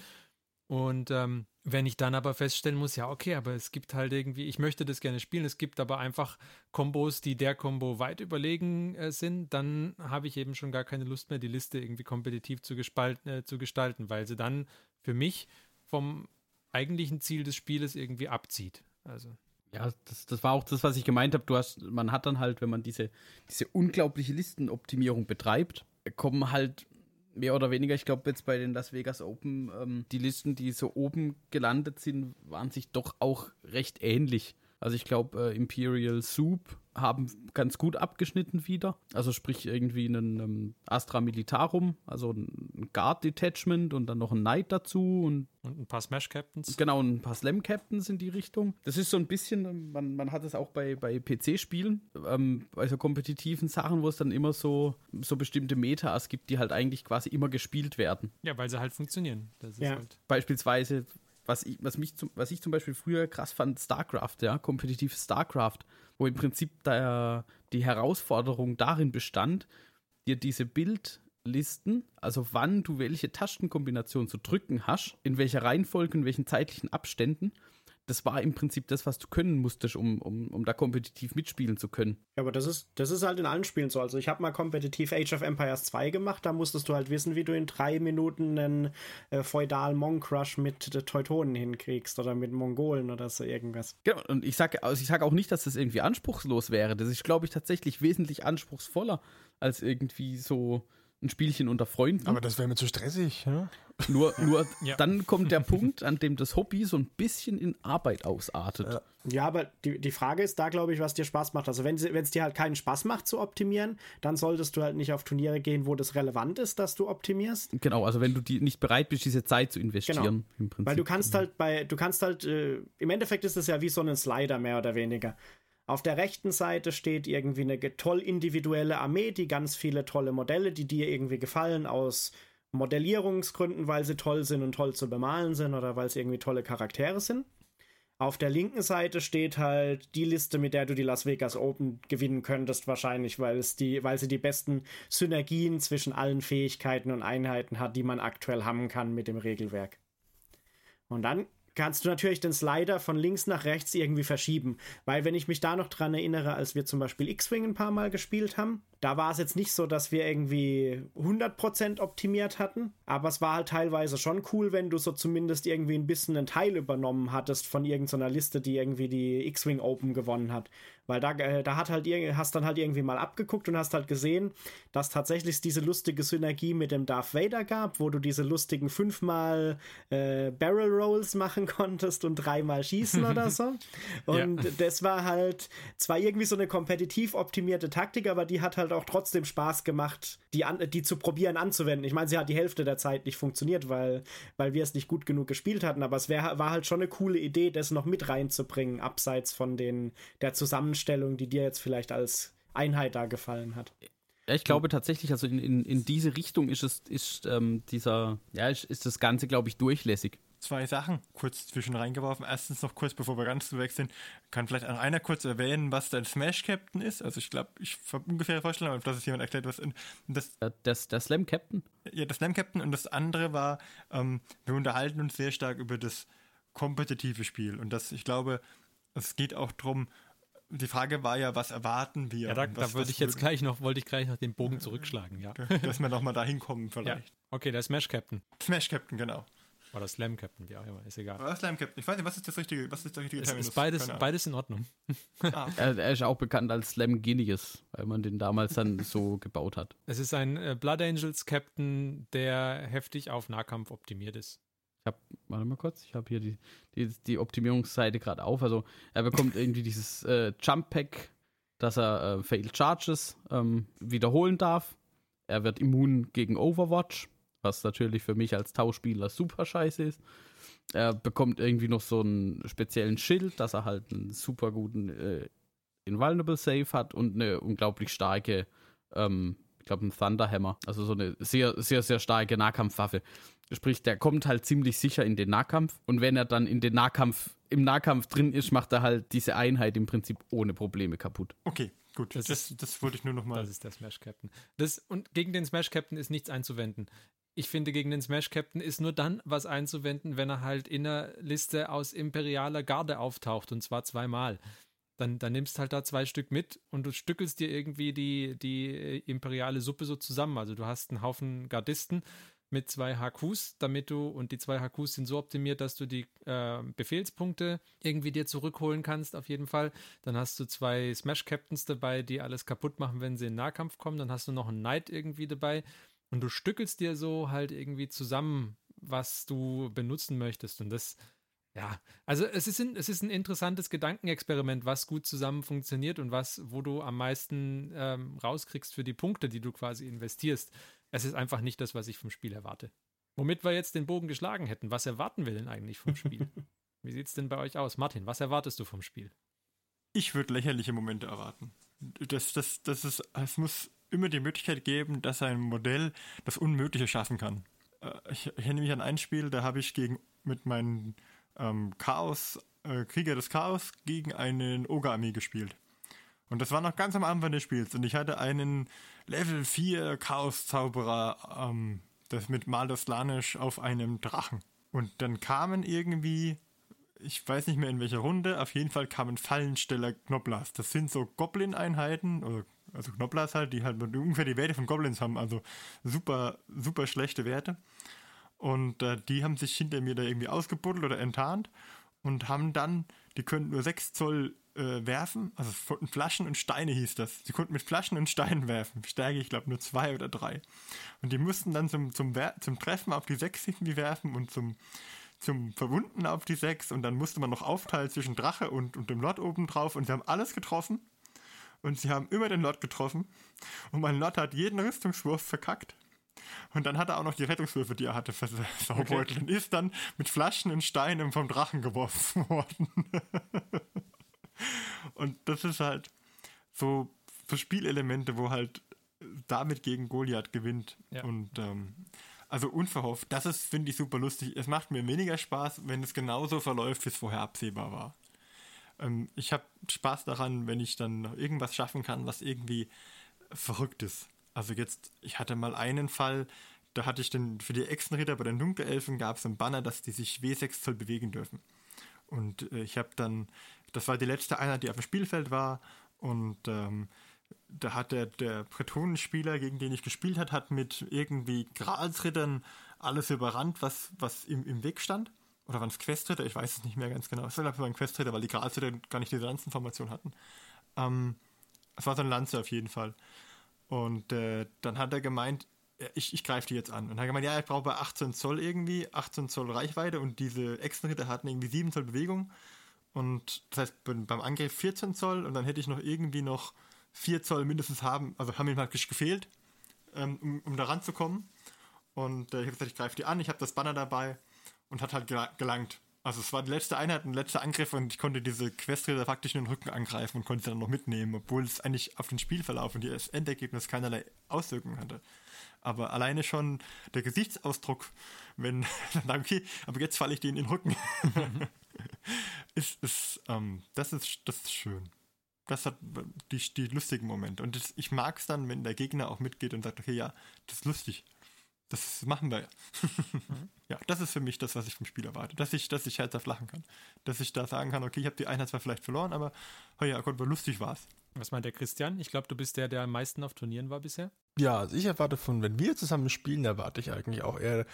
Speaker 1: Und ähm, wenn ich dann aber feststellen muss, ja, okay, aber es gibt halt irgendwie, ich möchte das gerne spielen, es gibt aber einfach Kombos, die der Combo weit überlegen äh, sind, dann habe ich eben schon gar keine Lust mehr, die Liste irgendwie kompetitiv zu, äh, zu gestalten, weil sie dann für mich vom eigentlichen Ziel des Spieles irgendwie abzieht. Also.
Speaker 2: Ja, das, das war auch das, was ich gemeint habe. Du hast, man hat dann halt, wenn man diese, diese unglaubliche Listenoptimierung betreibt, kommen halt mehr oder weniger, ich glaube jetzt bei den Las Vegas Open, ähm, die Listen, die so oben gelandet sind, waren sich doch auch recht ähnlich. Also ich glaube, äh, Imperial Soup haben ganz gut abgeschnitten wieder. Also sprich irgendwie einen ähm, Astra Militarum, also ein Guard Detachment und dann noch ein Knight dazu und,
Speaker 1: und ein paar Smash Captains.
Speaker 2: Genau, ein paar Slam Captains in die Richtung. Das ist so ein bisschen, man, man hat es auch bei, bei PC-Spielen, ähm, bei so kompetitiven Sachen, wo es dann immer so, so bestimmte Metas gibt, die halt eigentlich quasi immer gespielt werden.
Speaker 1: Ja, weil sie halt funktionieren.
Speaker 2: ja. Halt Beispielsweise was ich, was mich zum, was ich zum Beispiel früher krass fand, StarCraft, ja, kompetitiv StarCraft, wo im Prinzip der, die Herausforderung darin bestand, dir diese Bildlisten, also wann du welche Tastenkombination zu drücken hast, in welcher Reihenfolge, in welchen zeitlichen Abständen das war im Prinzip das, was du können musstest, um, um, um da kompetitiv mitspielen zu können.
Speaker 3: Ja, aber das ist, das ist halt in allen Spielen so. Also ich habe mal kompetitiv Age of Empires 2 gemacht, da musstest du halt wissen, wie du in drei Minuten einen äh, feudal Monk-Crush mit äh, Teutonen hinkriegst oder mit Mongolen oder so irgendwas.
Speaker 2: Genau, und ich sage also ich sag auch nicht, dass das irgendwie anspruchslos wäre. Das ist, glaube ich, tatsächlich wesentlich anspruchsvoller als irgendwie so ein Spielchen unter Freunden.
Speaker 4: Aber das wäre mir zu stressig. Ja?
Speaker 2: Nur, nur <laughs> ja. dann kommt der Punkt, an dem das Hobby so ein bisschen in Arbeit ausartet.
Speaker 3: Ja, aber die, die Frage ist da, glaube ich, was dir Spaß macht. Also wenn es dir halt keinen Spaß macht zu optimieren, dann solltest du halt nicht auf Turniere gehen, wo das relevant ist, dass du optimierst.
Speaker 2: Genau, also wenn du die nicht bereit bist, diese Zeit zu investieren.
Speaker 3: Genau. Weil du kannst halt bei, du kannst halt, äh, im Endeffekt ist es ja wie so ein Slider mehr oder weniger. Auf der rechten Seite steht irgendwie eine toll individuelle Armee, die ganz viele tolle Modelle, die dir irgendwie gefallen aus Modellierungsgründen, weil sie toll sind und toll zu bemalen sind oder weil sie irgendwie tolle Charaktere sind. Auf der linken Seite steht halt die Liste, mit der du die Las Vegas Open gewinnen könntest, wahrscheinlich, weil es die, weil sie die besten Synergien zwischen allen Fähigkeiten und Einheiten hat, die man aktuell haben kann mit dem Regelwerk. Und dann kannst du natürlich den Slider von links nach rechts irgendwie verschieben. Weil wenn ich mich da noch dran erinnere, als wir zum Beispiel X-Wing ein paar Mal gespielt haben, da war es jetzt nicht so, dass wir irgendwie 100% optimiert hatten, aber es war halt teilweise schon cool, wenn du so zumindest irgendwie ein bisschen einen Teil übernommen hattest von irgendeiner Liste, die irgendwie die X-Wing Open gewonnen hat. Weil da, äh, da hat halt hast dann halt irgendwie mal abgeguckt und hast halt gesehen, dass tatsächlich diese lustige Synergie mit dem Darth Vader gab, wo du diese lustigen fünfmal äh, Barrel Rolls machen konntest und dreimal schießen oder <laughs> so. Und ja. das war halt zwar irgendwie so eine kompetitiv optimierte Taktik, aber die hat halt auch trotzdem Spaß gemacht, die, an, die zu probieren anzuwenden. Ich meine, sie hat die Hälfte der Zeit nicht funktioniert, weil, weil wir es nicht gut genug gespielt hatten, aber es wär, war halt schon eine coole Idee, das noch mit reinzubringen, abseits von den, der Zusammenstellung, die dir jetzt vielleicht als Einheit da gefallen hat.
Speaker 2: Ja, ich glaube tatsächlich, also in, in, in diese Richtung ist es, ist ähm, dieser, ja, ist, ist das Ganze, glaube ich, durchlässig.
Speaker 5: Zwei Sachen kurz zwischen reingeworfen. Erstens noch kurz, bevor wir ganz weg sind, kann vielleicht auch einer kurz erwähnen, was dein Smash Captain ist. Also ich glaube, ich habe ungefähr Vorstellung, ob das ist jemand erklärt, was
Speaker 2: das, äh, das der Slam Captain.
Speaker 5: Ja, der Slam Captain und das andere war, ähm, wir unterhalten uns sehr stark über das kompetitive Spiel und das, ich glaube, es geht auch darum, die Frage war ja, was erwarten wir?
Speaker 1: Ja, da, da würde ich jetzt gleich noch, wollte ich gleich noch den Bogen zurückschlagen, ja. <laughs>
Speaker 5: Dass wir nochmal da hinkommen vielleicht. Ja.
Speaker 1: Okay, der Smash Captain.
Speaker 5: Smash Captain, genau.
Speaker 1: Oder Slam Captain, wie auch immer, ist egal.
Speaker 5: Oder Slam Captain, ich weiß nicht, was ist das richtige, was ist der richtige
Speaker 1: es Terminus? Ist beides, beides in Ordnung.
Speaker 2: Ah, okay. er, er, ist auch bekannt als Slam Genius, weil man den damals dann <laughs> so gebaut hat.
Speaker 1: Es ist ein äh, Blood Angels Captain, der heftig auf Nahkampf optimiert ist.
Speaker 2: Ich habe, warte mal kurz, ich habe hier die, die, die Optimierungsseite gerade auf. Also er bekommt irgendwie dieses äh, Jump Pack, dass er äh, Failed Charges ähm, wiederholen darf. Er wird immun gegen Overwatch, was natürlich für mich als Tauspieler super scheiße ist. Er bekommt irgendwie noch so einen speziellen Schild, dass er halt einen super guten äh, Invulnerable Save hat und eine unglaublich starke ähm, ich glaube, ein Thunderhammer. Also so eine sehr, sehr, sehr starke Nahkampfwaffe. Sprich, der kommt halt ziemlich sicher in den Nahkampf und wenn er dann in den Nahkampf, im Nahkampf drin ist, macht er halt diese Einheit im Prinzip ohne Probleme kaputt.
Speaker 5: Okay, gut. Das, das, ist, das wollte ich nur noch mal.
Speaker 1: Das ist der Smash Captain. Das, und gegen den Smash Captain ist nichts einzuwenden. Ich finde, gegen den Smash Captain ist nur dann was einzuwenden, wenn er halt in einer Liste aus imperialer Garde auftaucht und zwar zweimal dann, dann nimmst halt da zwei Stück mit und du stückelst dir irgendwie die, die äh, imperiale Suppe so zusammen. Also du hast einen Haufen Gardisten mit zwei HQs, damit du, und die zwei HQs sind so optimiert, dass du die äh, Befehlspunkte irgendwie dir zurückholen kannst, auf jeden Fall. Dann hast du zwei Smash Captains dabei, die alles kaputt machen, wenn sie in Nahkampf kommen. Dann hast du noch einen Knight irgendwie dabei. Und du stückelst dir so halt irgendwie zusammen, was du benutzen möchtest. Und das ja, also es ist, ein, es ist ein interessantes Gedankenexperiment, was gut zusammen funktioniert und was, wo du am meisten ähm, rauskriegst für die Punkte, die du quasi investierst. Es ist einfach nicht das, was ich vom Spiel erwarte. Womit wir jetzt den Bogen geschlagen hätten, was erwarten wir denn eigentlich vom Spiel? Wie sieht es denn bei euch aus? Martin, was erwartest du vom Spiel?
Speaker 5: Ich würde lächerliche Momente erwarten. Das, das, das ist, es muss immer die Möglichkeit geben, dass ein Modell das Unmögliche schaffen kann. Äh, ich erinnere mich an ein Spiel, da habe ich gegen mit meinen ähm, Chaos, äh, Krieger des Chaos gegen einen Ogre-Armee gespielt. Und das war noch ganz am Anfang des Spiels. Und ich hatte einen Level 4 Chaos-Zauberer, ähm, das mit Malus Lanisch auf einem Drachen. Und dann kamen irgendwie, ich weiß nicht mehr in welcher Runde, auf jeden Fall kamen Fallensteller Knoblas. Das sind so Goblin-Einheiten, also Knoblas halt, die halt ungefähr die Werte von Goblins haben, also super, super schlechte Werte. Und äh, die haben sich hinter mir da irgendwie ausgebuddelt oder enttarnt und haben dann, die können nur 6 Zoll äh, werfen, also Flaschen und Steine hieß das. Sie konnten mit Flaschen und Steinen <laughs> werfen. Stärke, ich glaube, nur zwei oder drei. Und die mussten dann zum, zum, zum Treffen auf die 6 irgendwie werfen und zum, zum Verwunden auf die 6 und dann musste man noch aufteilen zwischen Drache und, und dem Lord oben drauf und sie haben alles getroffen und sie haben immer den Lord getroffen und mein Lord hat jeden Rüstungswurf verkackt. Und dann hat er auch noch die Rettungswürfe, die er hatte, versaubeutet okay. und ist dann mit Flaschen und Steinen vom Drachen geworfen <laughs> worden. und das ist halt so, so Spielelemente, wo halt damit gegen Goliath gewinnt. Ja. Und ähm, also unverhofft, das ist, finde ich, super lustig. Es macht mir weniger Spaß, wenn es genauso verläuft, wie es vorher absehbar war. Ähm, ich habe Spaß daran, wenn ich dann noch irgendwas schaffen kann, was irgendwie verrückt ist. Also jetzt, ich hatte mal einen Fall, da hatte ich den, für die Echsenritter bei den Dunkelelfen gab es einen Banner, dass die sich W6 Zoll bewegen dürfen. Und äh, ich habe dann, das war die letzte Einheit, die auf dem Spielfeld war. Und ähm, da hat der, der Bretonenspieler, gegen den ich gespielt hat, hat mit irgendwie Gralsrittern alles überrannt, was, was im, im Weg stand. Oder waren es Questritter? Ich weiß es nicht mehr ganz genau. Es war ein Questritter, weil die Gralsritter gar nicht diese Lanzenformation hatten. Ähm, es war so ein Lanze auf jeden Fall. Und äh, dann hat er gemeint, ich, ich greife die jetzt an. Und dann hat er gemeint, ja, ich brauche bei 18 Zoll irgendwie, 18 Zoll Reichweite und diese Echsenritter hatten irgendwie 7 Zoll Bewegung. Und das heißt, beim Angriff 14 Zoll und dann hätte ich noch irgendwie noch 4 Zoll mindestens haben, also haben mir praktisch gefehlt, ähm, um, um da ranzukommen. Und äh, ich habe gesagt, ich greife die an, ich habe das Banner dabei und hat halt gelangt. Also es war die letzte Einheit, ein letzter Angriff und ich konnte diese Questritter faktisch in den Rücken angreifen und konnte sie dann noch mitnehmen, obwohl es eigentlich auf den Spielverlauf und das Endergebnis keinerlei Auswirkungen hatte. Aber alleine schon der Gesichtsausdruck, wenn <laughs> dann okay, aber jetzt falle ich denen in den Rücken, <laughs> ist, ist, ähm, das ist, das ist schön. Das hat die, die lustigen Momente. Und das, ich mag es dann, wenn der Gegner auch mitgeht und sagt, okay, ja, das ist lustig. Das machen wir ja. mhm. <laughs> Ja, das ist für mich das, was ich vom Spiel erwarte. Dass ich, dass ich herzhaft lachen kann. Dass ich da sagen kann, okay, ich habe die Einheit zwar vielleicht verloren, aber oh ja Gott, war lustig war's.
Speaker 1: Was meint der Christian? Ich glaube, du bist der, der am meisten auf Turnieren war bisher.
Speaker 4: Ja, also ich erwarte von, wenn wir zusammen spielen, erwarte ich eigentlich auch eher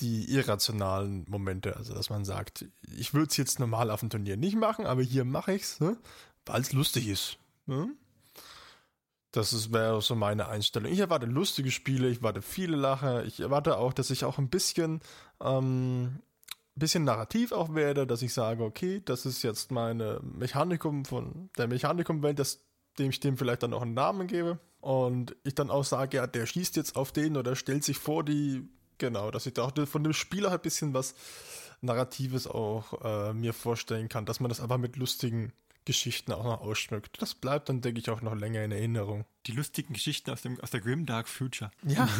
Speaker 4: die irrationalen Momente. Also, dass man sagt, ich würde es jetzt normal auf dem Turnier nicht machen, aber hier mache ich es, ne? weil es lustig ist. Ne? Das wäre so meine Einstellung. Ich erwarte lustige Spiele, ich erwarte viele Lacher, ich erwarte auch, dass ich auch ein bisschen, ähm, bisschen narrativ auch werde, dass ich sage, okay, das ist jetzt meine Mechanikum von der Mechanikum-Welt, dem ich dem vielleicht dann auch einen Namen gebe. Und ich dann auch sage, ja, der schießt jetzt auf den oder stellt sich vor die, genau, dass ich da auch von dem Spieler halt ein bisschen was Narratives auch äh, mir vorstellen kann, dass man das einfach mit lustigen Geschichten auch noch ausschmückt. Das bleibt dann, denke ich, auch noch länger in Erinnerung.
Speaker 5: Die lustigen Geschichten aus, dem, aus der Grim Dark Future.
Speaker 3: Ja. <laughs>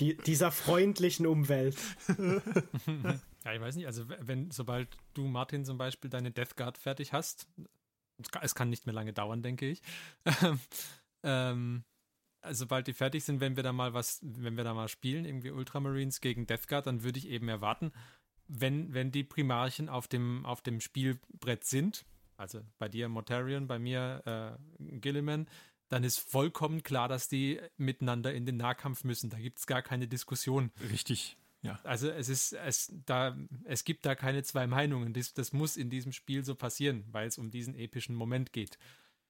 Speaker 3: Die, dieser freundlichen Umwelt. <laughs>
Speaker 1: Ja, ich weiß nicht, also wenn, sobald du, Martin, zum Beispiel deine Death Guard fertig hast, es kann nicht mehr lange dauern, denke ich. <laughs> ähm, sobald die fertig sind, wenn wir da mal was, wenn wir da mal spielen, irgendwie Ultramarines gegen Death Guard, dann würde ich eben erwarten, wenn, wenn die Primarchen auf dem, auf dem Spielbrett sind, also bei dir Mortarion, bei mir äh, Gilliman, dann ist vollkommen klar, dass die miteinander in den Nahkampf müssen. Da gibt es gar keine Diskussion.
Speaker 5: Richtig, ja.
Speaker 1: Also es ist, es, da, es gibt da keine zwei Meinungen. Das, das muss in diesem Spiel so passieren, weil es um diesen epischen Moment geht.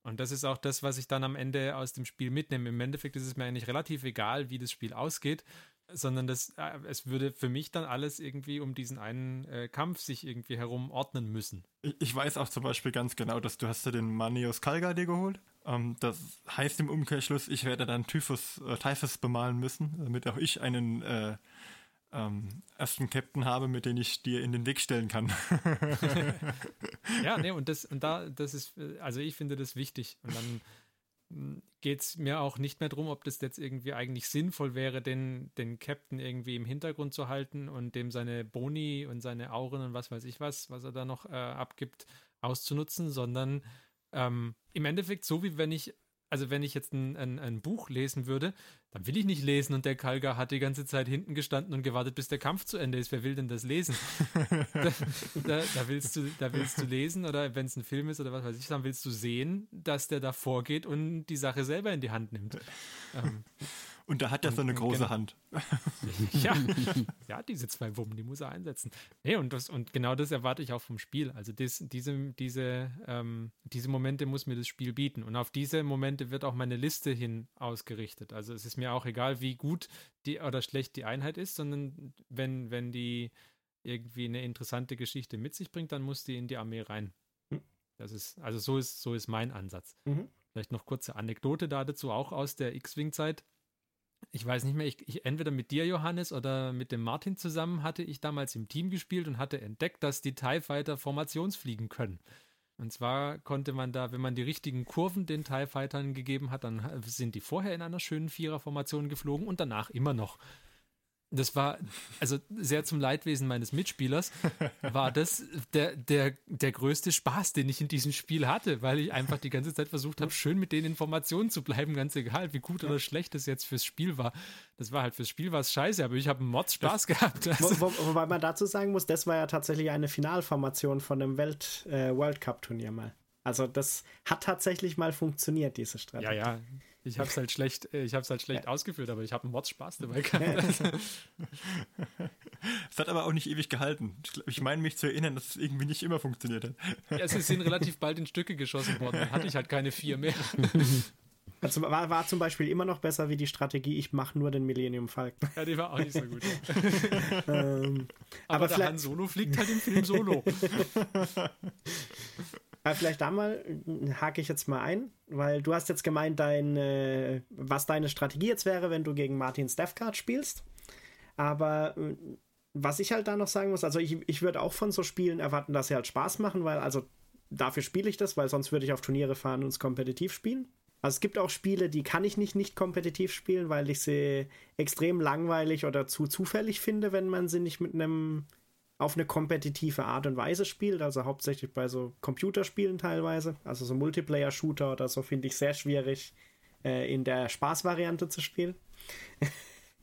Speaker 1: Und das ist auch das, was ich dann am Ende aus dem Spiel mitnehme. Im Endeffekt ist es mir eigentlich relativ egal, wie das Spiel ausgeht sondern das, äh, es würde für mich dann alles irgendwie um diesen einen äh, Kampf sich irgendwie herum ordnen müssen.
Speaker 5: Ich, ich, weiß auch zum Beispiel ganz genau, dass du hast dir den Manios Kalga dir geholt. Ähm, das heißt im Umkehrschluss, ich werde dann Typhus, äh, Typhus bemalen müssen, damit auch ich einen äh, ähm, ersten Captain habe, mit dem ich dir in den Weg stellen kann. <laughs> <laughs>
Speaker 1: ja, nee, und das, und da, das ist, äh, also ich finde das wichtig. Und dann geht es mir auch nicht mehr darum, ob das jetzt irgendwie eigentlich sinnvoll wäre, den, den Captain irgendwie im Hintergrund zu halten und dem seine Boni und seine Auren und was weiß ich was, was er da noch äh, abgibt, auszunutzen, sondern ähm, im Endeffekt so, wie wenn ich also wenn ich jetzt ein, ein, ein, Buch lesen würde, dann will ich nicht lesen und der Kalga hat die ganze Zeit hinten gestanden und gewartet, bis der Kampf zu Ende ist. Wer will denn das lesen? <laughs> da, da, da, willst du, da willst du lesen oder wenn es ein Film ist oder was weiß ich, dann willst du sehen, dass der da vorgeht und die Sache selber in die Hand nimmt. Ähm,
Speaker 5: und da hat er so eine große genau. Hand. <laughs>
Speaker 1: ja, ja, diese zwei Wummen, die muss er einsetzen. Nee, und, das, und genau das erwarte ich auch vom Spiel. Also das, diese, diese, ähm, diese Momente muss mir das Spiel bieten. Und auf diese Momente wird auch meine Liste hin ausgerichtet. Also es ist mir auch egal, wie gut die oder schlecht die Einheit ist, sondern wenn, wenn die irgendwie eine interessante Geschichte mit sich bringt, dann muss die in die Armee rein. Hm. Das ist, also so ist, so ist mein Ansatz. Mhm. Vielleicht noch kurze Anekdote da dazu, auch aus der X-Wing-Zeit ich weiß nicht mehr, ich, ich, entweder mit dir, Johannes, oder mit dem Martin zusammen hatte ich damals im Team gespielt und hatte entdeckt, dass die TIE Fighter Formationsfliegen können. Und zwar konnte man da, wenn man die richtigen Kurven den TIE Fightern gegeben hat, dann sind die vorher in einer schönen Viererformation geflogen und danach immer noch das war, also sehr zum Leidwesen meines Mitspielers, war das der, der, der größte Spaß, den ich in diesem Spiel hatte, weil ich einfach die ganze Zeit versucht habe, schön mit den Informationen zu bleiben, ganz egal, wie gut oder schlecht das jetzt fürs Spiel war. Das war halt fürs Spiel war es scheiße, aber ich habe einen Mods Spaß das, gehabt.
Speaker 3: Also. Wo, wo, wobei man dazu sagen muss, das war ja tatsächlich eine Finalformation von einem Welt, äh, World Cup Turnier mal. Also das hat tatsächlich mal funktioniert, diese Strategie.
Speaker 1: Ja, ja. Ich habe es halt schlecht, äh, ich habe halt schlecht ja. ausgeführt, aber ich habe einen Mods Spaß dabei gehabt. <laughs>
Speaker 5: es hat aber auch nicht ewig gehalten. Ich meine mich zu erinnern, dass es irgendwie nicht immer funktioniert hat.
Speaker 1: Ja, sie sind relativ bald in Stücke geschossen worden. Dann hatte ich halt keine vier mehr. <laughs>
Speaker 3: Also war, war zum Beispiel immer noch besser wie die Strategie, ich mache nur den Millennium Falcon.
Speaker 1: Ja, die war auch nicht so gut. <laughs>
Speaker 3: ähm,
Speaker 1: aber, aber der Han Solo fliegt halt im Film Solo.
Speaker 3: Aber vielleicht da mal äh, hake ich jetzt mal ein, weil du hast jetzt gemeint, dein, was deine Strategie jetzt wäre, wenn du gegen Martins Death Card spielst. Aber äh, was ich halt da noch sagen muss, also ich, ich würde auch von so Spielen erwarten, dass sie halt Spaß machen, weil also dafür spiele ich das, weil sonst würde ich auf Turniere fahren und es kompetitiv spielen. Also es gibt auch Spiele, die kann ich nicht nicht kompetitiv spielen, weil ich sie extrem langweilig oder zu zufällig finde, wenn man sie nicht mit einem auf eine kompetitive Art und Weise spielt, also hauptsächlich bei so Computerspielen teilweise, also so Multiplayer-Shooter oder so finde ich sehr schwierig äh, in der Spaßvariante zu spielen. <laughs>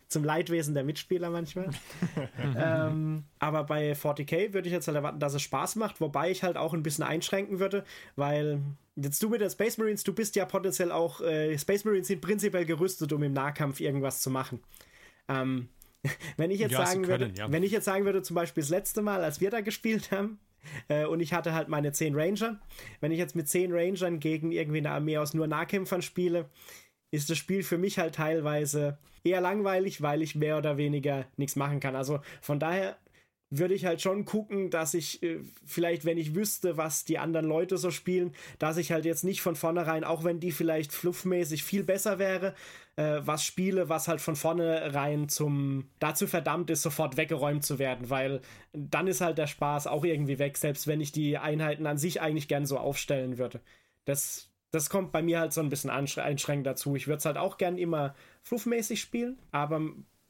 Speaker 3: Zum Leidwesen der Mitspieler manchmal. <laughs> ähm, aber bei 40k würde ich jetzt halt erwarten, dass es Spaß macht, wobei ich halt auch ein bisschen einschränken würde, weil jetzt du mit den Space Marines, du bist ja potenziell auch, äh, Space Marines sind prinzipiell gerüstet, um im Nahkampf irgendwas zu machen. Ähm, <laughs> wenn ich jetzt ja, sagen können, würde, ja. wenn ich jetzt sagen würde, zum Beispiel das letzte Mal, als wir da gespielt haben, äh, und ich hatte halt meine 10 Ranger, wenn ich jetzt mit 10 Rangern gegen irgendwie eine Armee aus nur Nahkämpfern spiele, ist das Spiel für mich halt teilweise eher langweilig, weil ich mehr oder weniger nichts machen kann. Also von daher würde ich halt schon gucken, dass ich äh, vielleicht, wenn ich wüsste, was die anderen Leute so spielen, dass ich halt jetzt nicht von vornherein, auch wenn die vielleicht fluffmäßig viel besser wäre, äh, was spiele, was halt von vornherein zum dazu verdammt ist, sofort weggeräumt zu werden, weil dann ist halt der Spaß auch irgendwie weg, selbst wenn ich die Einheiten an sich eigentlich gern so aufstellen würde. Das das kommt bei mir halt so ein bisschen einschränkend dazu. Ich würde es halt auch gern immer fluffmäßig spielen, aber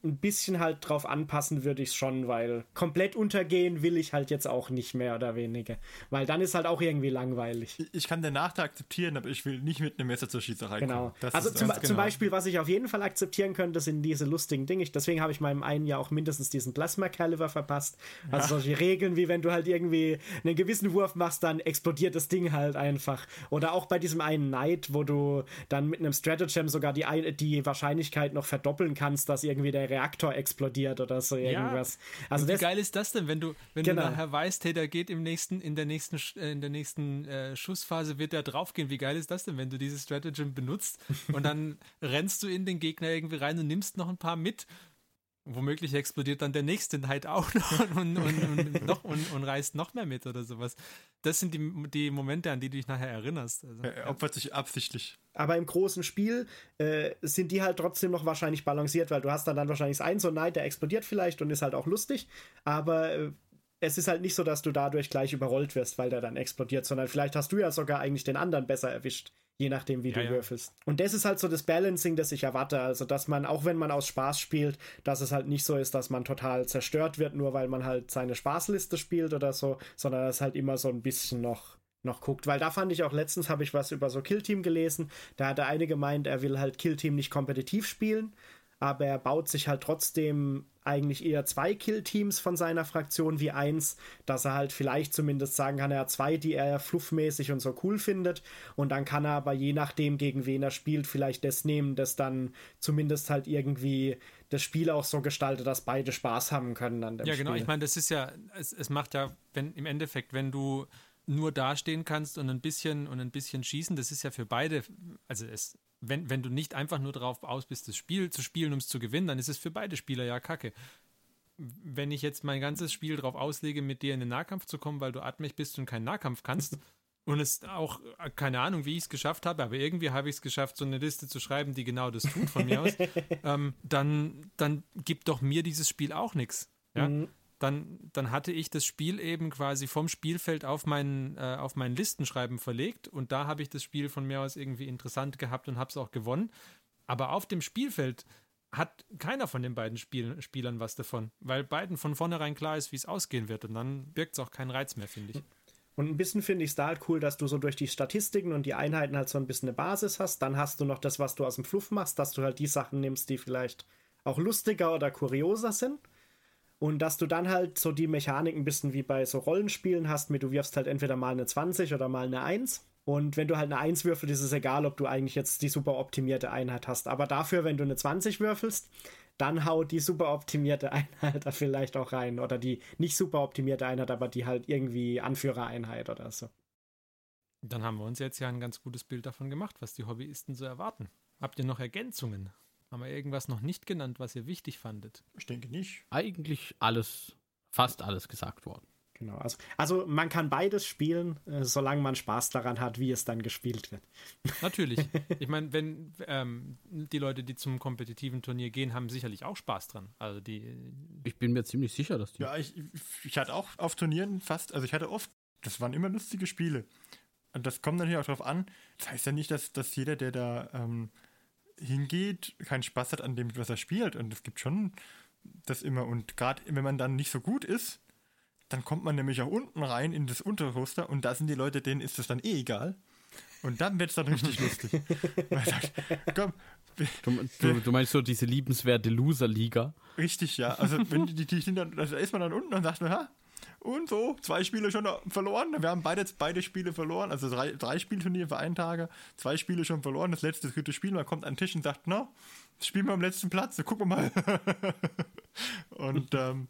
Speaker 3: ein bisschen halt drauf anpassen würde ich es schon, weil komplett untergehen will ich halt jetzt auch nicht mehr oder weniger. Weil dann ist halt auch irgendwie langweilig.
Speaker 5: Ich kann den Nachteil akzeptieren, aber ich will nicht mit einem Messer zur Schießerei
Speaker 3: genau. kommen. also zum, genau. zum, Beispiel, was ich auf jeden Fall akzeptieren könnte, sind diese lustigen Dinge. Deswegen habe ich meinem einen ja auch mindestens diesen Plasma Caliber verpasst. Also ja. solche Regeln, wie wenn du halt irgendwie einen gewissen Wurf machst, dann explodiert das Ding halt einfach. Oder auch bei diesem einen Knight, wo du dann mit einem Stratagem sogar die, die Wahrscheinlichkeit noch verdoppeln kannst, dass irgendwie der Reaktor explodiert oder so irgendwas.
Speaker 1: Ja. Also wie das, geil ist das denn, wenn du, wenn genau. du nachher weißt, hey, der geht im nächsten, in der nächsten, äh, in der nächsten äh, Schussphase wird der draufgehen. Wie geil ist das denn, wenn du dieses Stratagem benutzt und dann rennst du in den Gegner irgendwie rein und nimmst noch ein paar mit womöglich explodiert dann der nächste Neid auch noch <laughs> und, und, und, noch, und, und, reißt noch mehr mit oder sowas. Das sind die, die Momente, an die du dich nachher erinnerst.
Speaker 5: Also, er opfert sich absichtlich.
Speaker 3: Aber im großen Spiel äh, sind die halt trotzdem noch wahrscheinlich balanciert, weil du hast dann, dann wahrscheinlich einen so Neid, der explodiert vielleicht und ist halt auch lustig, aber äh, es ist halt nicht so, dass du dadurch gleich überrollt wirst, weil der dann explodiert, sondern vielleicht hast du ja sogar eigentlich den anderen besser erwischt je nachdem, wie ja, du ja. würfelst. Und das ist halt so das Balancing, das ich erwarte. Also, dass man, auch wenn man aus Spaß spielt, dass es halt nicht so ist, dass man total zerstört wird, nur weil man halt seine Spaßliste spielt oder so, sondern dass halt immer so ein bisschen noch noch guckt, weil da fand ich auch letztens habe ich was über so Killteam gelesen, da hat der eine gemeint, er will halt Killteam nicht kompetitiv spielen, aber er baut sich halt trotzdem eigentlich eher zwei Kill-Teams von seiner Fraktion wie eins, dass er halt vielleicht zumindest sagen kann, er hat zwei, die er fluffmäßig und so cool findet und dann kann er aber je nachdem, gegen wen er spielt, vielleicht das nehmen, das dann zumindest halt irgendwie das Spiel auch so gestaltet, dass beide Spaß haben können an dem
Speaker 1: Ja, genau, Spiel. ich meine, das ist ja, es, es macht ja, wenn im Endeffekt, wenn du nur dastehen kannst und ein bisschen und ein bisschen schießen, das ist ja für beide, also es wenn, wenn du nicht einfach nur darauf aus bist, das Spiel zu spielen, um es zu gewinnen, dann ist es für beide Spieler ja kacke. Wenn ich jetzt mein ganzes Spiel darauf auslege, mit dir in den Nahkampf zu kommen, weil du atmig bist und keinen Nahkampf kannst, <laughs> und es auch, keine Ahnung, wie ich es geschafft habe, aber irgendwie habe ich es geschafft, so eine Liste zu schreiben, die genau das tut von mir aus, <laughs> ähm, dann, dann gibt doch mir dieses Spiel auch nichts. Ja? Mhm dann, dann hatte ich das Spiel eben quasi vom Spielfeld auf, mein, äh, auf mein Listenschreiben verlegt und da habe ich das Spiel von mir aus irgendwie interessant gehabt und habe es auch gewonnen. Aber auf dem Spielfeld hat keiner von den beiden Spiel Spielern was davon, weil beiden von vornherein klar ist, wie es ausgehen wird und dann birgt es auch keinen Reiz mehr, finde ich.
Speaker 3: Und ein bisschen finde ich es da halt cool, dass du so durch die Statistiken und die Einheiten halt so ein bisschen eine Basis hast. Dann hast du noch das, was du aus dem Fluff machst, dass du halt die Sachen nimmst, die vielleicht auch lustiger oder kurioser sind. Und dass du dann halt so die Mechanik ein bisschen wie bei so Rollenspielen hast, mit du wirfst halt entweder mal eine 20 oder mal eine 1. Und wenn du halt eine 1 würfelst, ist es egal, ob du eigentlich jetzt die super optimierte Einheit hast. Aber dafür, wenn du eine 20 würfelst, dann haut die super optimierte <laughs> Einheit da vielleicht auch rein. Oder die nicht super optimierte Einheit, aber die halt irgendwie Anführereinheit oder so.
Speaker 1: Dann haben wir uns jetzt ja ein ganz gutes Bild davon gemacht, was die Hobbyisten so erwarten. Habt ihr noch Ergänzungen? Haben wir irgendwas noch nicht genannt, was ihr wichtig fandet?
Speaker 5: Ich denke nicht.
Speaker 2: Eigentlich alles, fast alles gesagt worden.
Speaker 3: Genau. Also, also man kann beides spielen, äh, solange man Spaß daran hat, wie es dann gespielt wird. <laughs>
Speaker 1: Natürlich. Ich meine, wenn ähm, die Leute, die zum kompetitiven Turnier gehen, haben sicherlich auch Spaß dran. Also die.
Speaker 2: Ich bin mir ziemlich sicher, dass die.
Speaker 5: Ja, ich, ich hatte auch auf Turnieren fast, also ich hatte oft, das waren immer lustige Spiele. Und das kommt natürlich auch darauf an. Das heißt ja nicht, dass, dass jeder, der da ähm, hingeht, keinen Spaß hat an dem, was er spielt. Und es gibt schon das immer. Und gerade wenn man dann nicht so gut ist, dann kommt man nämlich auch unten rein in das Unterroster und da sind die Leute, denen ist es dann eh egal. Und dann wird es dann richtig <laughs> lustig. Man sagt, komm,
Speaker 2: Du, du, du meinst so diese liebenswerte Loser-Liga?
Speaker 5: Richtig, ja. Also wenn die, die sind dann, also da ist man dann unten und sagt, ha, und so, zwei Spiele schon verloren. Wir haben beide, beide Spiele verloren, also drei, drei Spielturniere für einen Tage, zwei Spiele schon verloren, das letzte, dritte Spiel, man kommt an den Tisch und sagt, na, spielen wir am letzten Platz, gucken wir mal. <laughs> und ähm,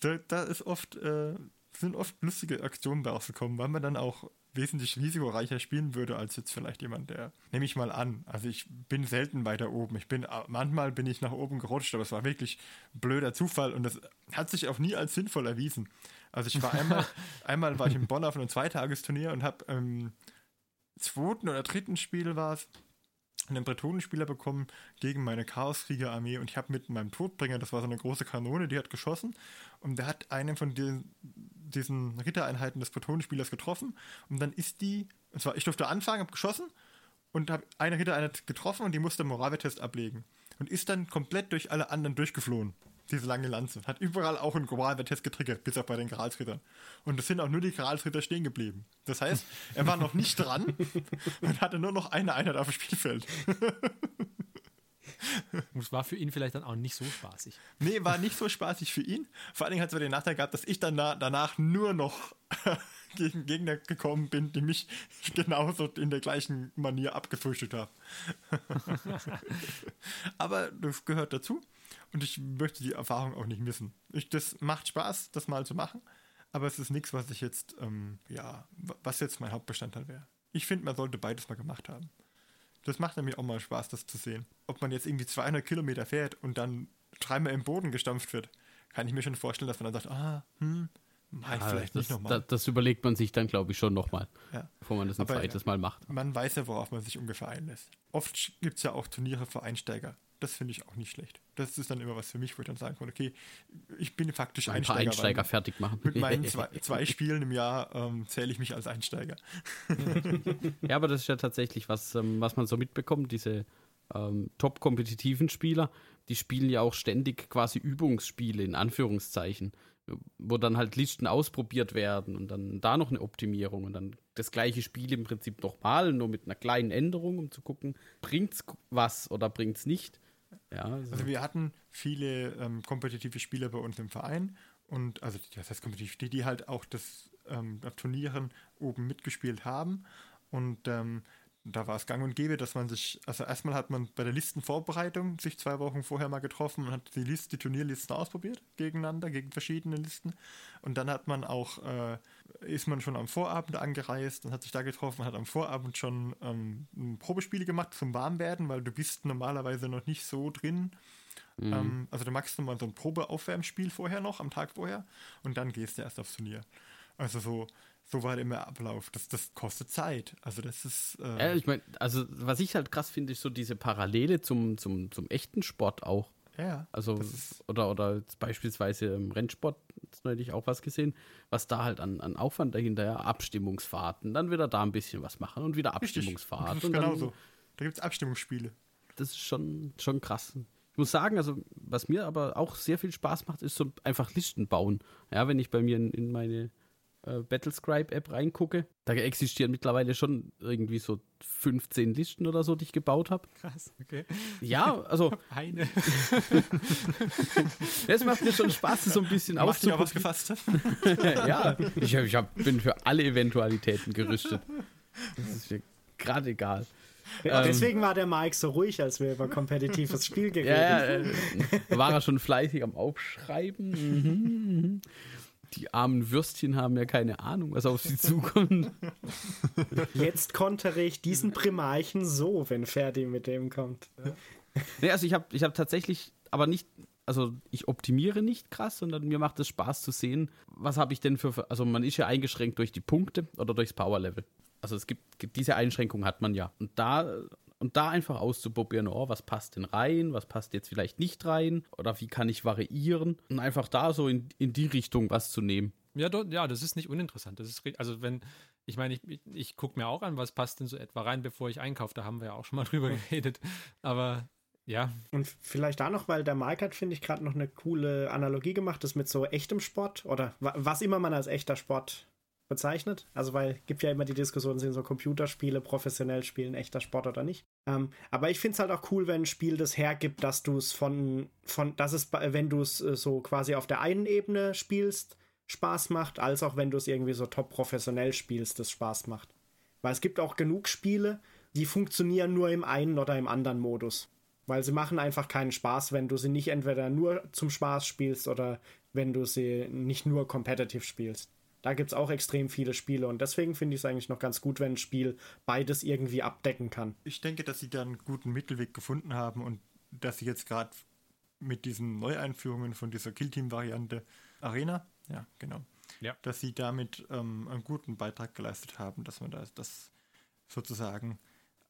Speaker 5: da, da ist oft, äh, sind oft lustige Aktionen daraus gekommen, weil man dann auch wesentlich risikoreicher spielen würde als jetzt vielleicht jemand, der, nehme ich mal an, also ich bin selten weiter oben. Ich bin, manchmal bin ich nach oben gerutscht, aber es war wirklich blöder Zufall und das hat sich auch nie als sinnvoll erwiesen. Also ich war einmal, <laughs> einmal war ich in Bonn auf einem Zweitagesturnier und habe im zweiten oder dritten Spiel war es, einen Bretonenspieler bekommen gegen meine Chaoskriegerarmee und ich habe mit meinem Todbringer, das war so eine große Kanone, die hat geschossen und der hat einen von den, diesen Rittereinheiten des Bretonenspielers getroffen und dann ist die, und zwar ich durfte anfangen, habe geschossen und habe eine Rittereinheit getroffen und die musste Moravia-Test ablegen und ist dann komplett durch alle anderen durchgeflohen diese lange Lanze. Hat überall auch einen Gralwehr-Test getriggert, bis auch bei den Gralsrittern. Und es sind auch nur die Gralsritter stehen geblieben. Das heißt, er war noch nicht dran <laughs> und hatte nur noch eine Einheit auf dem Spielfeld. <laughs>
Speaker 1: Das war für ihn vielleicht dann auch nicht so spaßig.
Speaker 5: Nee, war nicht so spaßig für ihn. Vor allen Dingen hat es den Nachteil gehabt, dass ich dann danach nur noch <laughs> gegen Gegner gekommen bin, die mich genauso in der gleichen Manier abgefrühstückt haben. Aber das gehört dazu. Und ich möchte die Erfahrung auch nicht missen. Ich, das macht Spaß, das mal zu machen, aber es ist nichts, was ich jetzt, ähm, ja, was jetzt mein Hauptbestandteil wäre. Ich finde, man sollte beides mal gemacht haben. Das macht nämlich auch mal Spaß, das zu sehen. Ob man jetzt irgendwie 200 Kilometer fährt und dann dreimal im Boden gestampft wird, kann ich mir schon vorstellen, dass man dann sagt, ah, hm, mach ich
Speaker 2: Ja,
Speaker 5: vielleicht
Speaker 2: das,
Speaker 5: nicht nochmal.
Speaker 2: da, das überlegt man sich dann, glaube ich, schon nochmal,
Speaker 5: Ja.
Speaker 2: bevor man das ein
Speaker 5: Aber,
Speaker 2: zweites
Speaker 5: ja.
Speaker 2: Mal macht.
Speaker 5: Man weiß ja, worauf man sich ungefähr einlässt. Oft gibt es ja auch Turniere für Einsteiger. Das finde ich auch nicht schlecht. Das ist dann immer was für mich, wo ich dann sagen kann, okay, ich bin faktisch
Speaker 2: Ein paar
Speaker 5: Einsteiger.
Speaker 2: Einsteiger
Speaker 5: weil
Speaker 2: fertig machen.
Speaker 5: Mit meinen zwei, <laughs> zwei Spielen im Jahr ähm, zähle ich mich als Einsteiger. <laughs>
Speaker 2: Ja, aber das ist ja tatsächlich was, ähm, was man so mitbekommt. Diese ähm, top-kompetitiven Spieler, die spielen ja auch ständig quasi Übungsspiele in Anführungszeichen, wo dann halt Listen ausprobiert werden und dann da noch eine Optimierung und dann das gleiche Spiel im Prinzip nochmal, nur mit einer kleinen Änderung, um zu gucken, bringt's was oder bringt's nicht. Ja, also,
Speaker 5: Also wir hatten viele ähm, kompetitive Spieler bei uns im Verein und also das heißt kompetitiv, die, die halt auch das ähm, Turnieren oben mitgespielt haben und ähm, da war es gang und gäbe, dass man sich, also erstmal hat man bei der Listenvorbereitung sich zwei Wochen vorher mal getroffen und hat die Liste, die Turnierlisten ausprobiert gegeneinander, gegen verschiedene Listen. Und dann hat man auch, äh, ist man schon am Vorabend angereist und hat sich da getroffen, hat am Vorabend schon ähm, Probespiele gemacht zum Warmwerden, weil du bist normalerweise noch nicht so drin. Ähm, also du machst nochmal so ein Probeaufwärmspiel vorher noch, am Tag vorher, und dann gehst du erst aufs Turnier. Also so, so war immer Ablauf. Das, das kostet Zeit. Also das ist. Äh,
Speaker 2: ja, ich meine, also was ich halt krass finde, ist so diese Parallele zum, zum, zum echten Sport auch.
Speaker 5: ja,
Speaker 2: Also, oder, oder beispielsweise im Rennsport, neulich auch was gesehen, was da halt an, an Aufwand dahinter, ja, Abstimmungsfahrten, dann wieder da ein bisschen was machen und wieder
Speaker 5: richtig.
Speaker 2: Abstimmungsfahrt.
Speaker 5: Das ist genauso. Da gibt es Abstimmungsspiele.
Speaker 2: Das ist schon, schon krass. Ich muss sagen, also was mir aber auch sehr viel Spaß macht, ist so einfach Listen bauen. Ja, wenn ich bei mir in, in meine äh, Battlescribe-App reingucke, da existieren mittlerweile schon irgendwie so 15 Listen oder so, die ich gebaut habe.
Speaker 1: Krass, okay.
Speaker 2: Ja, also
Speaker 1: Eine. <laughs>
Speaker 2: das macht mir schon Spaß, das so ein bisschen
Speaker 5: Macht dich auch was gefasst. <laughs>
Speaker 2: ja, ich, hab, ich hab, bin für alle Eventualitäten gerüstet. Das ist mir gerade egal. Ähm,
Speaker 3: Deswegen war der Mike so ruhig, als wir über kompetitives Spiel geredet
Speaker 2: ja, ja,
Speaker 3: haben.
Speaker 2: äh, da war er schon fleißig am Aufschreiben. Die armen Würstchen haben ja keine Ahnung, was auf sie <laughs> zukommt.
Speaker 3: Jetzt kontere ich diesen Primarchen so, wenn Ferdi mit dem kommt.
Speaker 2: nee, also ich habe ich hab tatsächlich, aber nicht, also ich optimiere nicht krass, sondern mir macht es Spaß zu sehen, was habe ich denn für, also man ist ja eingeschränkt durch die Punkte oder durchs Power-Level. Also es gibt, gibt diese Einschränkung hat man ja. Und da und da einfach auszuprobieren, oh, was passt denn rein, was passt jetzt vielleicht nicht rein oder wie kann ich variieren und einfach da so in, in die Richtung was zu nehmen.
Speaker 1: Ja, do, ja, das ist nicht uninteressant. Das ist, also wenn, ich meine, ich, ich, ich gucke mir auch an, was passt denn so etwa rein, bevor ich einkaufe. Da haben wir ja auch schon mal <laughs> drüber geredet. Aber ja.
Speaker 3: Und vielleicht da noch, weil der Mike hat, finde ich, gerade noch eine coole Analogie gemacht, das mit so echtem Sport oder was immer man als echter Sport bezeichnet. Also, weil gibt ja immer die Diskussion, sind so Computerspiele professionell spielen, echter Sport oder nicht. Ähm, aber ich finde es halt auch cool, wenn ein Spiel das hergibt, dass du es von, von, dass es, wenn du es äh, so quasi auf der einen Ebene spielst, Spaß macht, als auch wenn du es irgendwie so top professionell spielst, das Spaß macht. Weil es gibt auch genug Spiele, die funktionieren nur im einen oder im anderen Modus. Weil sie machen einfach keinen Spaß, wenn du sie nicht entweder nur zum Spaß spielst oder wenn du sie nicht nur competitive spielst. Da gibt es auch extrem viele Spiele und deswegen finde ich es eigentlich noch ganz gut, wenn ein Spiel beides irgendwie abdecken kann.
Speaker 5: Ich denke, dass sie da einen guten Mittelweg gefunden haben und dass sie jetzt gerade mit diesen Neueinführungen von dieser Killteam-Variante Arena, ja, genau, ja. dass sie damit ähm, einen guten Beitrag geleistet haben, dass man das, das sozusagen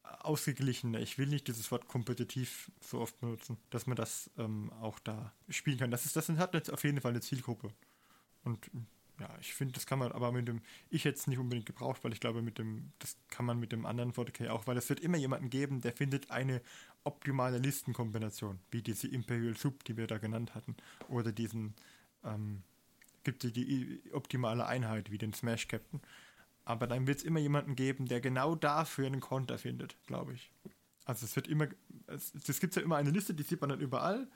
Speaker 5: ausgeglichener, ich will nicht dieses Wort kompetitiv so oft benutzen, dass man das ähm, auch da spielen kann. Das, ist, das hat jetzt auf jeden Fall eine Zielgruppe. Und ja, ich finde, das kann man aber mit dem, ich hätte es nicht unbedingt gebraucht, weil ich glaube, mit dem, das kann man mit dem anderen 40k auch, weil es wird immer jemanden geben, der findet eine optimale Listenkombination, wie diese Imperial Sub, die wir da genannt hatten, oder diesen, ähm, gibt es die optimale Einheit, wie den Smash Captain. Aber dann wird es immer jemanden geben, der genau dafür einen Konter findet, glaube ich. Also es wird immer, es, es gibt ja immer eine Liste, die sieht man dann überall.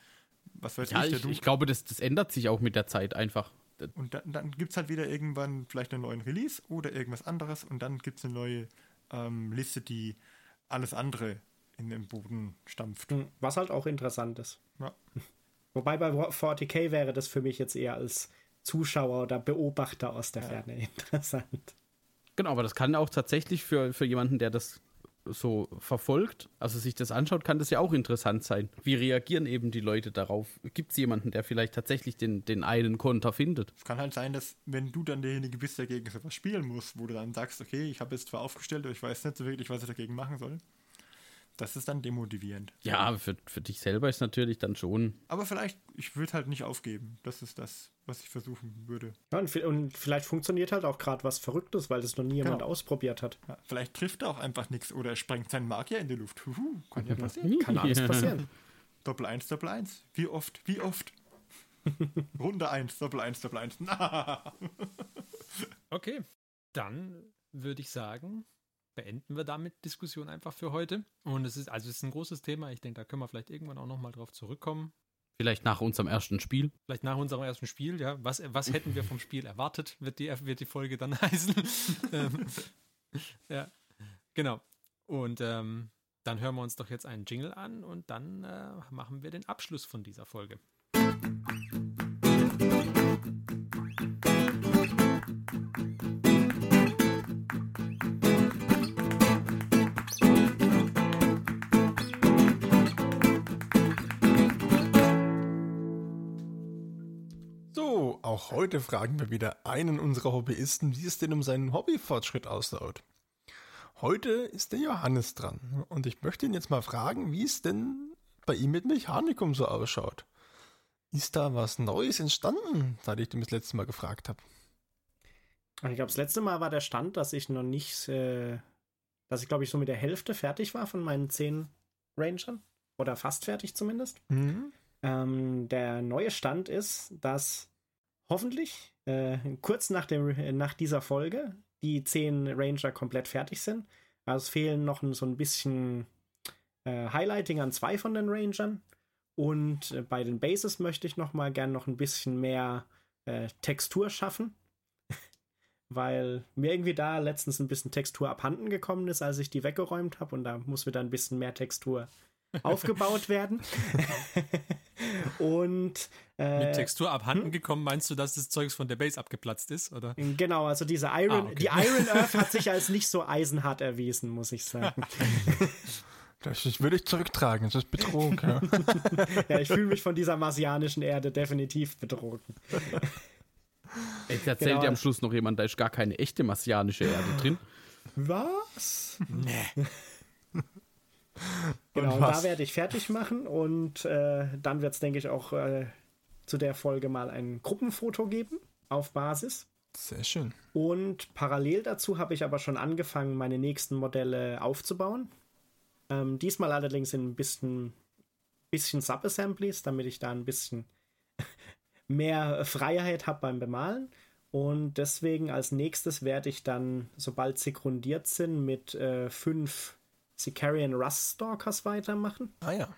Speaker 2: Was weiß ja, ich, ich, ich glaube, das, das ändert sich auch mit der Zeit einfach.
Speaker 5: Und dann, dann gibt es halt wieder irgendwann vielleicht einen neuen Release oder irgendwas anderes und dann gibt es eine neue ähm, Liste, die alles andere in den Boden stampft. Hm,
Speaker 3: was halt auch interessant ist. Ja. <laughs> Wobei bei 40k wäre das für mich jetzt eher als Zuschauer oder Beobachter aus der ja. Ferne <laughs> interessant.
Speaker 2: Genau, aber das kann auch tatsächlich für, für jemanden, der das so verfolgt, also sich das anschaut, kann das ja auch interessant sein. Wie reagieren eben die Leute darauf? Gibt es jemanden, der vielleicht tatsächlich den, den einen Konter findet?
Speaker 5: Es kann halt sein, dass wenn du dann derjenige bist, der gegen sowas spielen muss, wo du dann sagst, okay, ich habe jetzt zwar aufgestellt, aber ich weiß nicht so wirklich, was ich dagegen machen soll. Das ist dann demotivierend.
Speaker 2: Ja, für, für dich selber ist natürlich dann schon.
Speaker 5: Aber vielleicht, ich würde halt nicht aufgeben. Das ist das, was ich versuchen würde.
Speaker 3: Ja, und, und vielleicht funktioniert halt auch gerade was Verrücktes, weil das noch nie jemand genau. ausprobiert hat.
Speaker 5: Ja, vielleicht trifft er auch einfach nichts oder er sprengt seinen Magier in die Luft. Huhu, kann ja passieren.
Speaker 3: Kann alles passieren. <laughs>
Speaker 5: Doppel 1, Doppel 1. Wie oft, wie oft? <laughs> Runde 1, Doppel 1, Doppel 1. <laughs>
Speaker 1: okay, dann würde ich sagen, beenden wir damit Diskussion einfach für heute. Und es ist, also es ist ein großes Thema. Ich denke, da können wir vielleicht irgendwann auch nochmal drauf zurückkommen.
Speaker 2: Vielleicht nach unserem ersten Spiel.
Speaker 1: Vielleicht nach unserem ersten Spiel, ja. Was, was hätten wir vom Spiel erwartet, wird die, wird die Folge dann <laughs> heißen. ähm, ja, genau. Und ähm, dann hören wir uns doch jetzt einen Jingle an und dann äh, machen wir den Abschluss von dieser Folge.
Speaker 4: Heute fragen wir wieder einen unserer Hobbyisten, wie es denn um seinen Hobbyfortschritt ausschaut. Heute ist der Johannes dran und ich möchte ihn jetzt mal fragen, wie es denn bei ihm mit Mechanikum so ausschaut. Ist da was Neues entstanden, seit ich ihn das letzte Mal gefragt habe?
Speaker 3: Ich glaube, das letzte Mal war der Stand, dass ich noch nicht, äh, dass ich glaube ich so mit der Hälfte fertig war von meinen zehn Rangern. Oder fast fertig zumindest. Mhm. Ähm, der neue Stand ist, dass hoffentlich äh, kurz nach, dem, nach dieser Folge die zehn Ranger komplett fertig sind. Also es fehlen noch so ein bisschen äh, Highlighting an zwei von den Rangern. Und äh, bei den Bases möchte ich noch mal gern noch ein bisschen mehr äh, Textur schaffen. <laughs> Weil mir irgendwie da letztens ein bisschen Textur abhanden gekommen ist, als ich die weggeräumt habe. Und da muss wieder ein bisschen mehr Textur <laughs> aufgebaut werden. <laughs> Und äh,
Speaker 1: Mit Textur abhanden gekommen, meinst du, dass das Zeugs von der Base abgeplatzt ist, oder?
Speaker 3: Genau, also diese Iron,
Speaker 1: Ah, okay.
Speaker 3: die Iron Earth hat sich <laughs> als nicht so eisenhart erwiesen, muss ich sagen. <laughs>
Speaker 4: Das würde ich zurücktragen, das ist Betrug. Ja. <laughs>
Speaker 3: Ja, ich fühle mich von dieser marsianischen Erde definitiv betrogen.
Speaker 2: Jetzt erzählt
Speaker 3: Genau.
Speaker 2: dir am Schluss noch jemand, da ist gar keine echte marsianische Erde drin.
Speaker 3: Was?
Speaker 1: Nee. <laughs>
Speaker 3: Genau, da werde ich fertig machen und äh, dann wird es, denke ich, auch äh, zu der Folge mal ein Gruppenfoto geben auf Basis.
Speaker 4: Sehr schön.
Speaker 3: Und parallel dazu habe ich aber schon angefangen, meine nächsten Modelle aufzubauen. Ähm, diesmal allerdings in ein bisschen, bisschen Subassemblies, damit ich da ein bisschen <laughs> mehr Freiheit habe beim Bemalen. Und deswegen als nächstes werde ich dann, sobald sie grundiert sind, mit äh, fünf Sicarian Rust Stalkers weitermachen.
Speaker 4: Ah ja.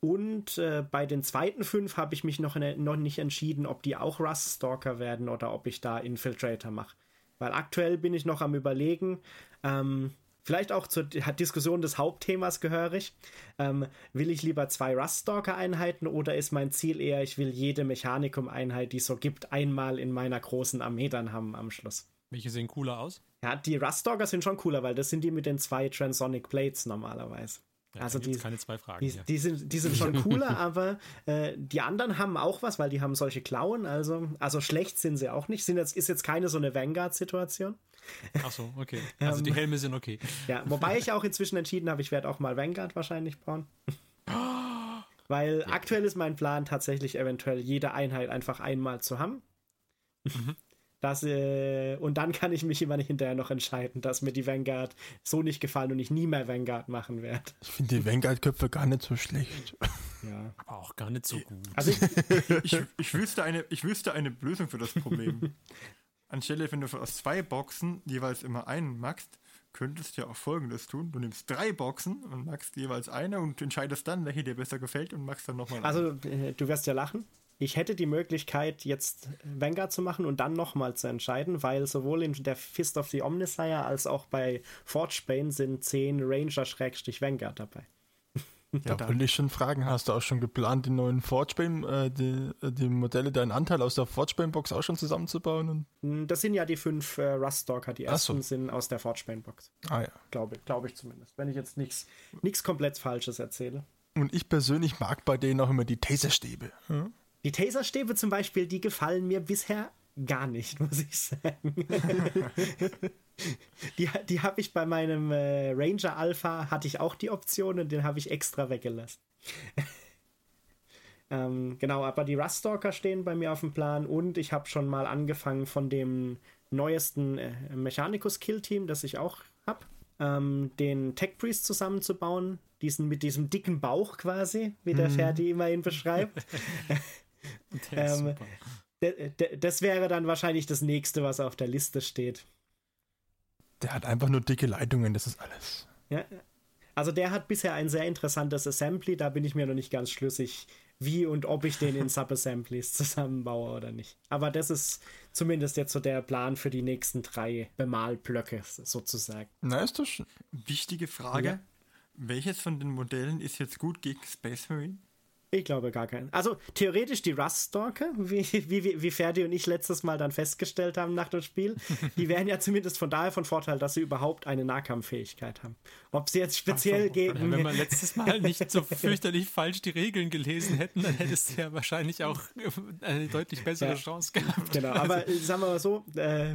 Speaker 3: Und äh, bei den zweiten fünf habe ich mich noch, in, noch nicht entschieden, ob die auch Rust Stalker werden oder ob ich da Infiltrator mache. Weil aktuell bin ich noch am Überlegen, ähm, vielleicht auch zur Diskussion des Hauptthemas gehörig. Ähm, will ich lieber zwei Rust Stalker Einheiten oder ist mein Ziel eher, ich will jede Mechanikum Einheit, die es so gibt, einmal in meiner großen Armee dann haben am Schluss?
Speaker 1: Welche sehen cooler aus?
Speaker 3: Ja, die Rust Stalker sind schon cooler, weil das sind die mit den zwei Transonic Plates normalerweise.
Speaker 1: Ja,
Speaker 3: Also die-
Speaker 1: keine zwei Fragen.
Speaker 3: Die, die, sind, die sind schon cooler, <laughs> aber äh, die anderen haben auch was, weil die haben solche Klauen. Also, also schlecht sind sie auch nicht. Sind jetzt, ist jetzt keine so eine Vanguard-Situation.
Speaker 1: Ach so, okay. <laughs> Also
Speaker 3: Ähm.
Speaker 1: die Helme sind okay.
Speaker 3: Ja, wobei ich auch inzwischen entschieden habe, ich werde auch mal Vanguard wahrscheinlich bauen. <gasps> Weil aktuell ist mein Plan tatsächlich eventuell jede Einheit einfach einmal zu haben. Das, äh, und dann kann ich mich immer hinterher noch entscheiden, dass mir die Vanguard so nicht gefallen und ich nie mehr Vanguard machen werde.
Speaker 4: Ich finde die Vanguard-Köpfe gar nicht so schlecht.
Speaker 3: Ja.
Speaker 1: Aber auch gar nicht so gut.
Speaker 3: Also ich, <laughs>
Speaker 5: Ich, ich, wüsste eine, ich wüsste eine Lösung für das Problem. <laughs> Anstelle, wenn du aus zwei Boxen jeweils immer einen machst, könntest du ja auch folgendes tun. Du nimmst drei Boxen und machst jeweils eine und entscheidest dann, welche dir besser gefällt und machst dann nochmal
Speaker 3: Also, äh, du wirst ja lachen. Ich hätte die Möglichkeit, jetzt Vanguard zu machen und dann nochmal zu entscheiden, weil sowohl in der Fist of the Omnissiah als auch bei Forgebane sind 10 Ranger-Vanguard dabei. <laughs>
Speaker 4: Ja, wollte ich schon fragen, hast du auch schon geplant, die neuen Forgebane, äh, die, die Modelle, deinen Anteil aus der Forgebane-Box auch schon zusammenzubauen? Und,
Speaker 3: Hm, Das sind ja die fünf äh, Ruststalker, die
Speaker 4: Ach so.
Speaker 3: ersten sind aus der Forgebane-Box.
Speaker 4: ah ja.
Speaker 3: Glaube glaub ich zumindest. Wenn ich jetzt nichts nichts komplett Falsches erzähle.
Speaker 4: Und ich persönlich mag bei denen auch immer die Taserstäbe. Hm?
Speaker 3: Die Taserstäbe zum Beispiel, die gefallen mir bisher gar nicht, <laughs> muss ich sagen. <laughs> die die habe ich bei meinem äh, Ranger Alpha, hatte ich auch die Option und den habe ich extra weggelassen. <laughs> ähm, genau, aber die Ruststalker stehen bei mir auf dem Plan und ich habe schon mal angefangen von dem neuesten äh, Mechanicus Kill Team, das ich auch habe, ähm, den Tech Priest zusammenzubauen. Diesen mit diesem dicken Bauch quasi, wie der Ferdi immerhin beschreibt. <laughs>
Speaker 1: Der ist
Speaker 3: ähm, Das wäre dann wahrscheinlich das nächste, was auf der Liste steht.
Speaker 4: Der hat einfach nur dicke Leitungen, das ist alles.
Speaker 3: Ja. Also der hat bisher ein sehr interessantes Assembly, da bin ich mir noch nicht ganz schlüssig, wie und ob ich den in <laughs> Subassemblies zusammenbaue oder nicht. Aber das ist zumindest jetzt so der Plan für die nächsten drei Bemalblöcke sozusagen.
Speaker 4: Na, ist das schon.
Speaker 5: Wichtige Frage:
Speaker 3: Ja.
Speaker 5: Welches von den Modellen ist jetzt gut gegen Space Marine?
Speaker 3: Ich glaube gar keinen. Also theoretisch die Ruststalker, wie, wie, wie- Ferdi und ich letztes Mal dann festgestellt haben nach dem Spiel, die wären ja zumindest von daher von Vorteil, dass sie überhaupt eine Nahkampffähigkeit haben. Ob sie jetzt speziell
Speaker 5: so,
Speaker 3: gegen
Speaker 1: wenn wir letztes Mal <laughs> nicht so fürchterlich falsch die Regeln gelesen hätten, dann hättest du ja wahrscheinlich auch eine deutlich bessere
Speaker 3: Ja.
Speaker 1: Chance gehabt.
Speaker 3: Genau, aber äh, sagen wir mal so, äh,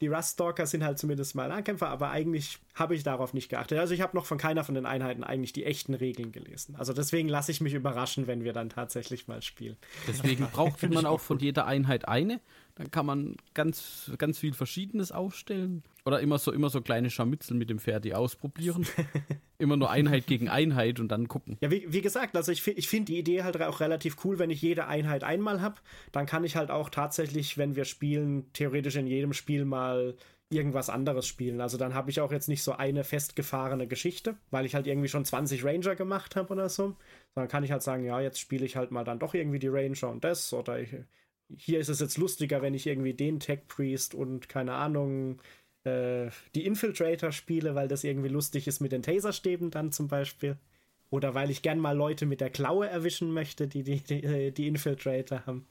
Speaker 3: die Ruststalker sind halt zumindest mal Nahkämpfer, aber eigentlich habe ich darauf nicht geachtet. Also ich habe noch von keiner von den Einheiten eigentlich die echten Regeln gelesen. Also deswegen lasse ich mich überraschen, wenn wir dann tatsächlich mal spielen.
Speaker 2: Deswegen braucht <laughs> man auch von jeder Einheit eine. Dann kann man ganz, ganz viel Verschiedenes aufstellen. Oder immer so, immer so kleine Scharmützel mit dem Ferdi ausprobieren. <laughs> immer nur Einheit gegen Einheit und dann gucken.
Speaker 3: Ja, wie, wie gesagt, also ich, ich finde die Idee halt auch relativ cool, wenn ich jede Einheit einmal habe. Dann kann ich halt auch tatsächlich, wenn wir spielen, theoretisch in jedem Spiel mal irgendwas anderes spielen. Also dann habe ich auch jetzt nicht so eine festgefahrene Geschichte, weil ich halt irgendwie schon 20 Ranger gemacht habe oder so. Sondern kann ich halt sagen, ja, jetzt spiele ich halt mal dann doch irgendwie die Ranger und das. Oder ich, hier ist es jetzt lustiger, wenn ich irgendwie den Tech Priest und keine Ahnung, äh, die Infiltrator spiele, weil das irgendwie lustig ist mit den Taserstäben dann zum Beispiel. Oder weil ich gern mal Leute mit der Klaue erwischen möchte, die die, die, die Infiltrator haben.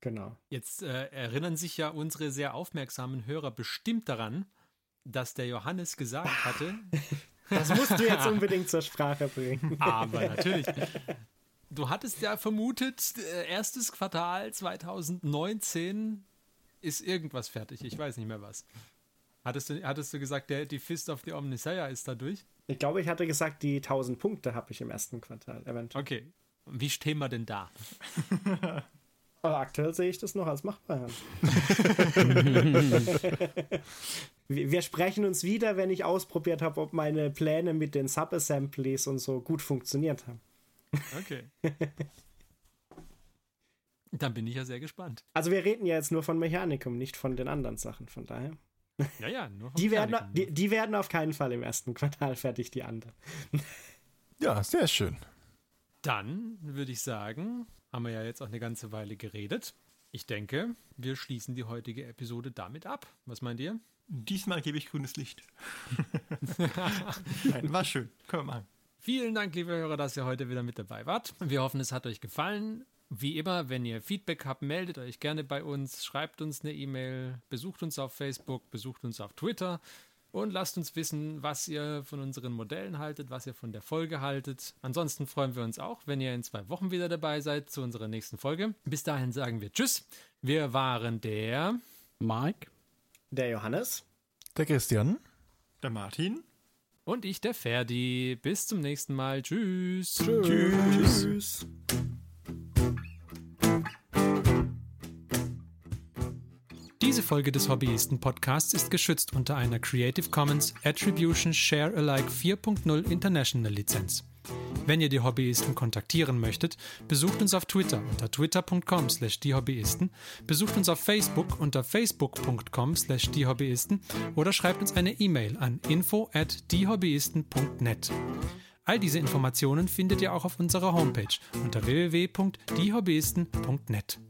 Speaker 3: Genau.
Speaker 1: Jetzt äh, erinnern sich ja unsere sehr aufmerksamen Hörer bestimmt daran, dass der Johannes gesagt hatte.
Speaker 3: Das musst du jetzt <laughs> unbedingt zur Sprache bringen.
Speaker 1: Aber natürlich. Du hattest ja vermutet, äh, erstes Quartal 2019 ist irgendwas fertig. Ich weiß nicht mehr was. Hattest du, hattest du gesagt, der, die Fist of the Omnisaya ist da durch?
Speaker 3: Ich glaube, ich hatte gesagt, die 1000 Punkte habe ich im ersten Quartal eventuell.
Speaker 1: Okay. Wie stehen wir denn da? <laughs>
Speaker 3: Aber aktuell sehe ich das noch als machbar an. <laughs> wir wir sprechen uns wieder, wenn ich ausprobiert habe, ob meine Pläne mit den Subassemblies und so gut funktioniert haben.
Speaker 1: Okay. <laughs> Dann bin ich ja sehr gespannt.
Speaker 3: Also wir reden ja jetzt nur von Mechanicum, nicht von den anderen Sachen, von daher. <laughs>
Speaker 1: Ja, ja, nur vom
Speaker 3: Die werden,
Speaker 1: Mechanikum.
Speaker 3: die, die werden auf keinen Fall im ersten Quartal fertig, die anderen. <laughs>
Speaker 4: Ja, sehr schön.
Speaker 1: Dann würde ich sagen, haben wir ja jetzt auch eine ganze Weile geredet. Ich denke, wir schließen die heutige Episode damit ab. Was meint ihr?
Speaker 5: Diesmal gebe ich grünes Licht. Nein, war schön. Können wir machen.
Speaker 1: Vielen Dank, liebe Hörer, dass ihr heute wieder mit dabei wart. Wir hoffen, es hat euch gefallen. Wie immer, wenn ihr Feedback habt, meldet euch gerne bei uns, schreibt uns eine E-Mail, besucht uns auf Facebook, besucht uns auf Twitter und lasst uns wissen, was ihr von unseren Modellen haltet, was ihr von der Folge haltet. Ansonsten freuen wir uns auch, wenn ihr in zwei Wochen wieder dabei seid zu unserer nächsten Folge. Bis dahin sagen wir Tschüss. Wir waren der
Speaker 2: Mike?
Speaker 3: Der Johannes.
Speaker 4: Der Christian.
Speaker 5: Der Martin.
Speaker 1: Und ich, der Ferdi. Bis zum nächsten Mal. Tschüss.
Speaker 3: Tschüss.
Speaker 1: Diese Folge des Hobbyisten Podcasts ist geschützt unter einer Creative Commons Attribution Share Alike 4.0 International Lizenz. Wenn ihr die Hobbyisten kontaktieren möchtet, besucht uns auf Twitter unter twitter.com slash diehobbyisten, besucht uns auf Facebook unter facebook.com slash diehobbyisten oder schreibt uns eine E-Mail an info at diehobbyisten.net. All diese Informationen findet ihr auch auf unserer Homepage unter www.diehobbyisten.net.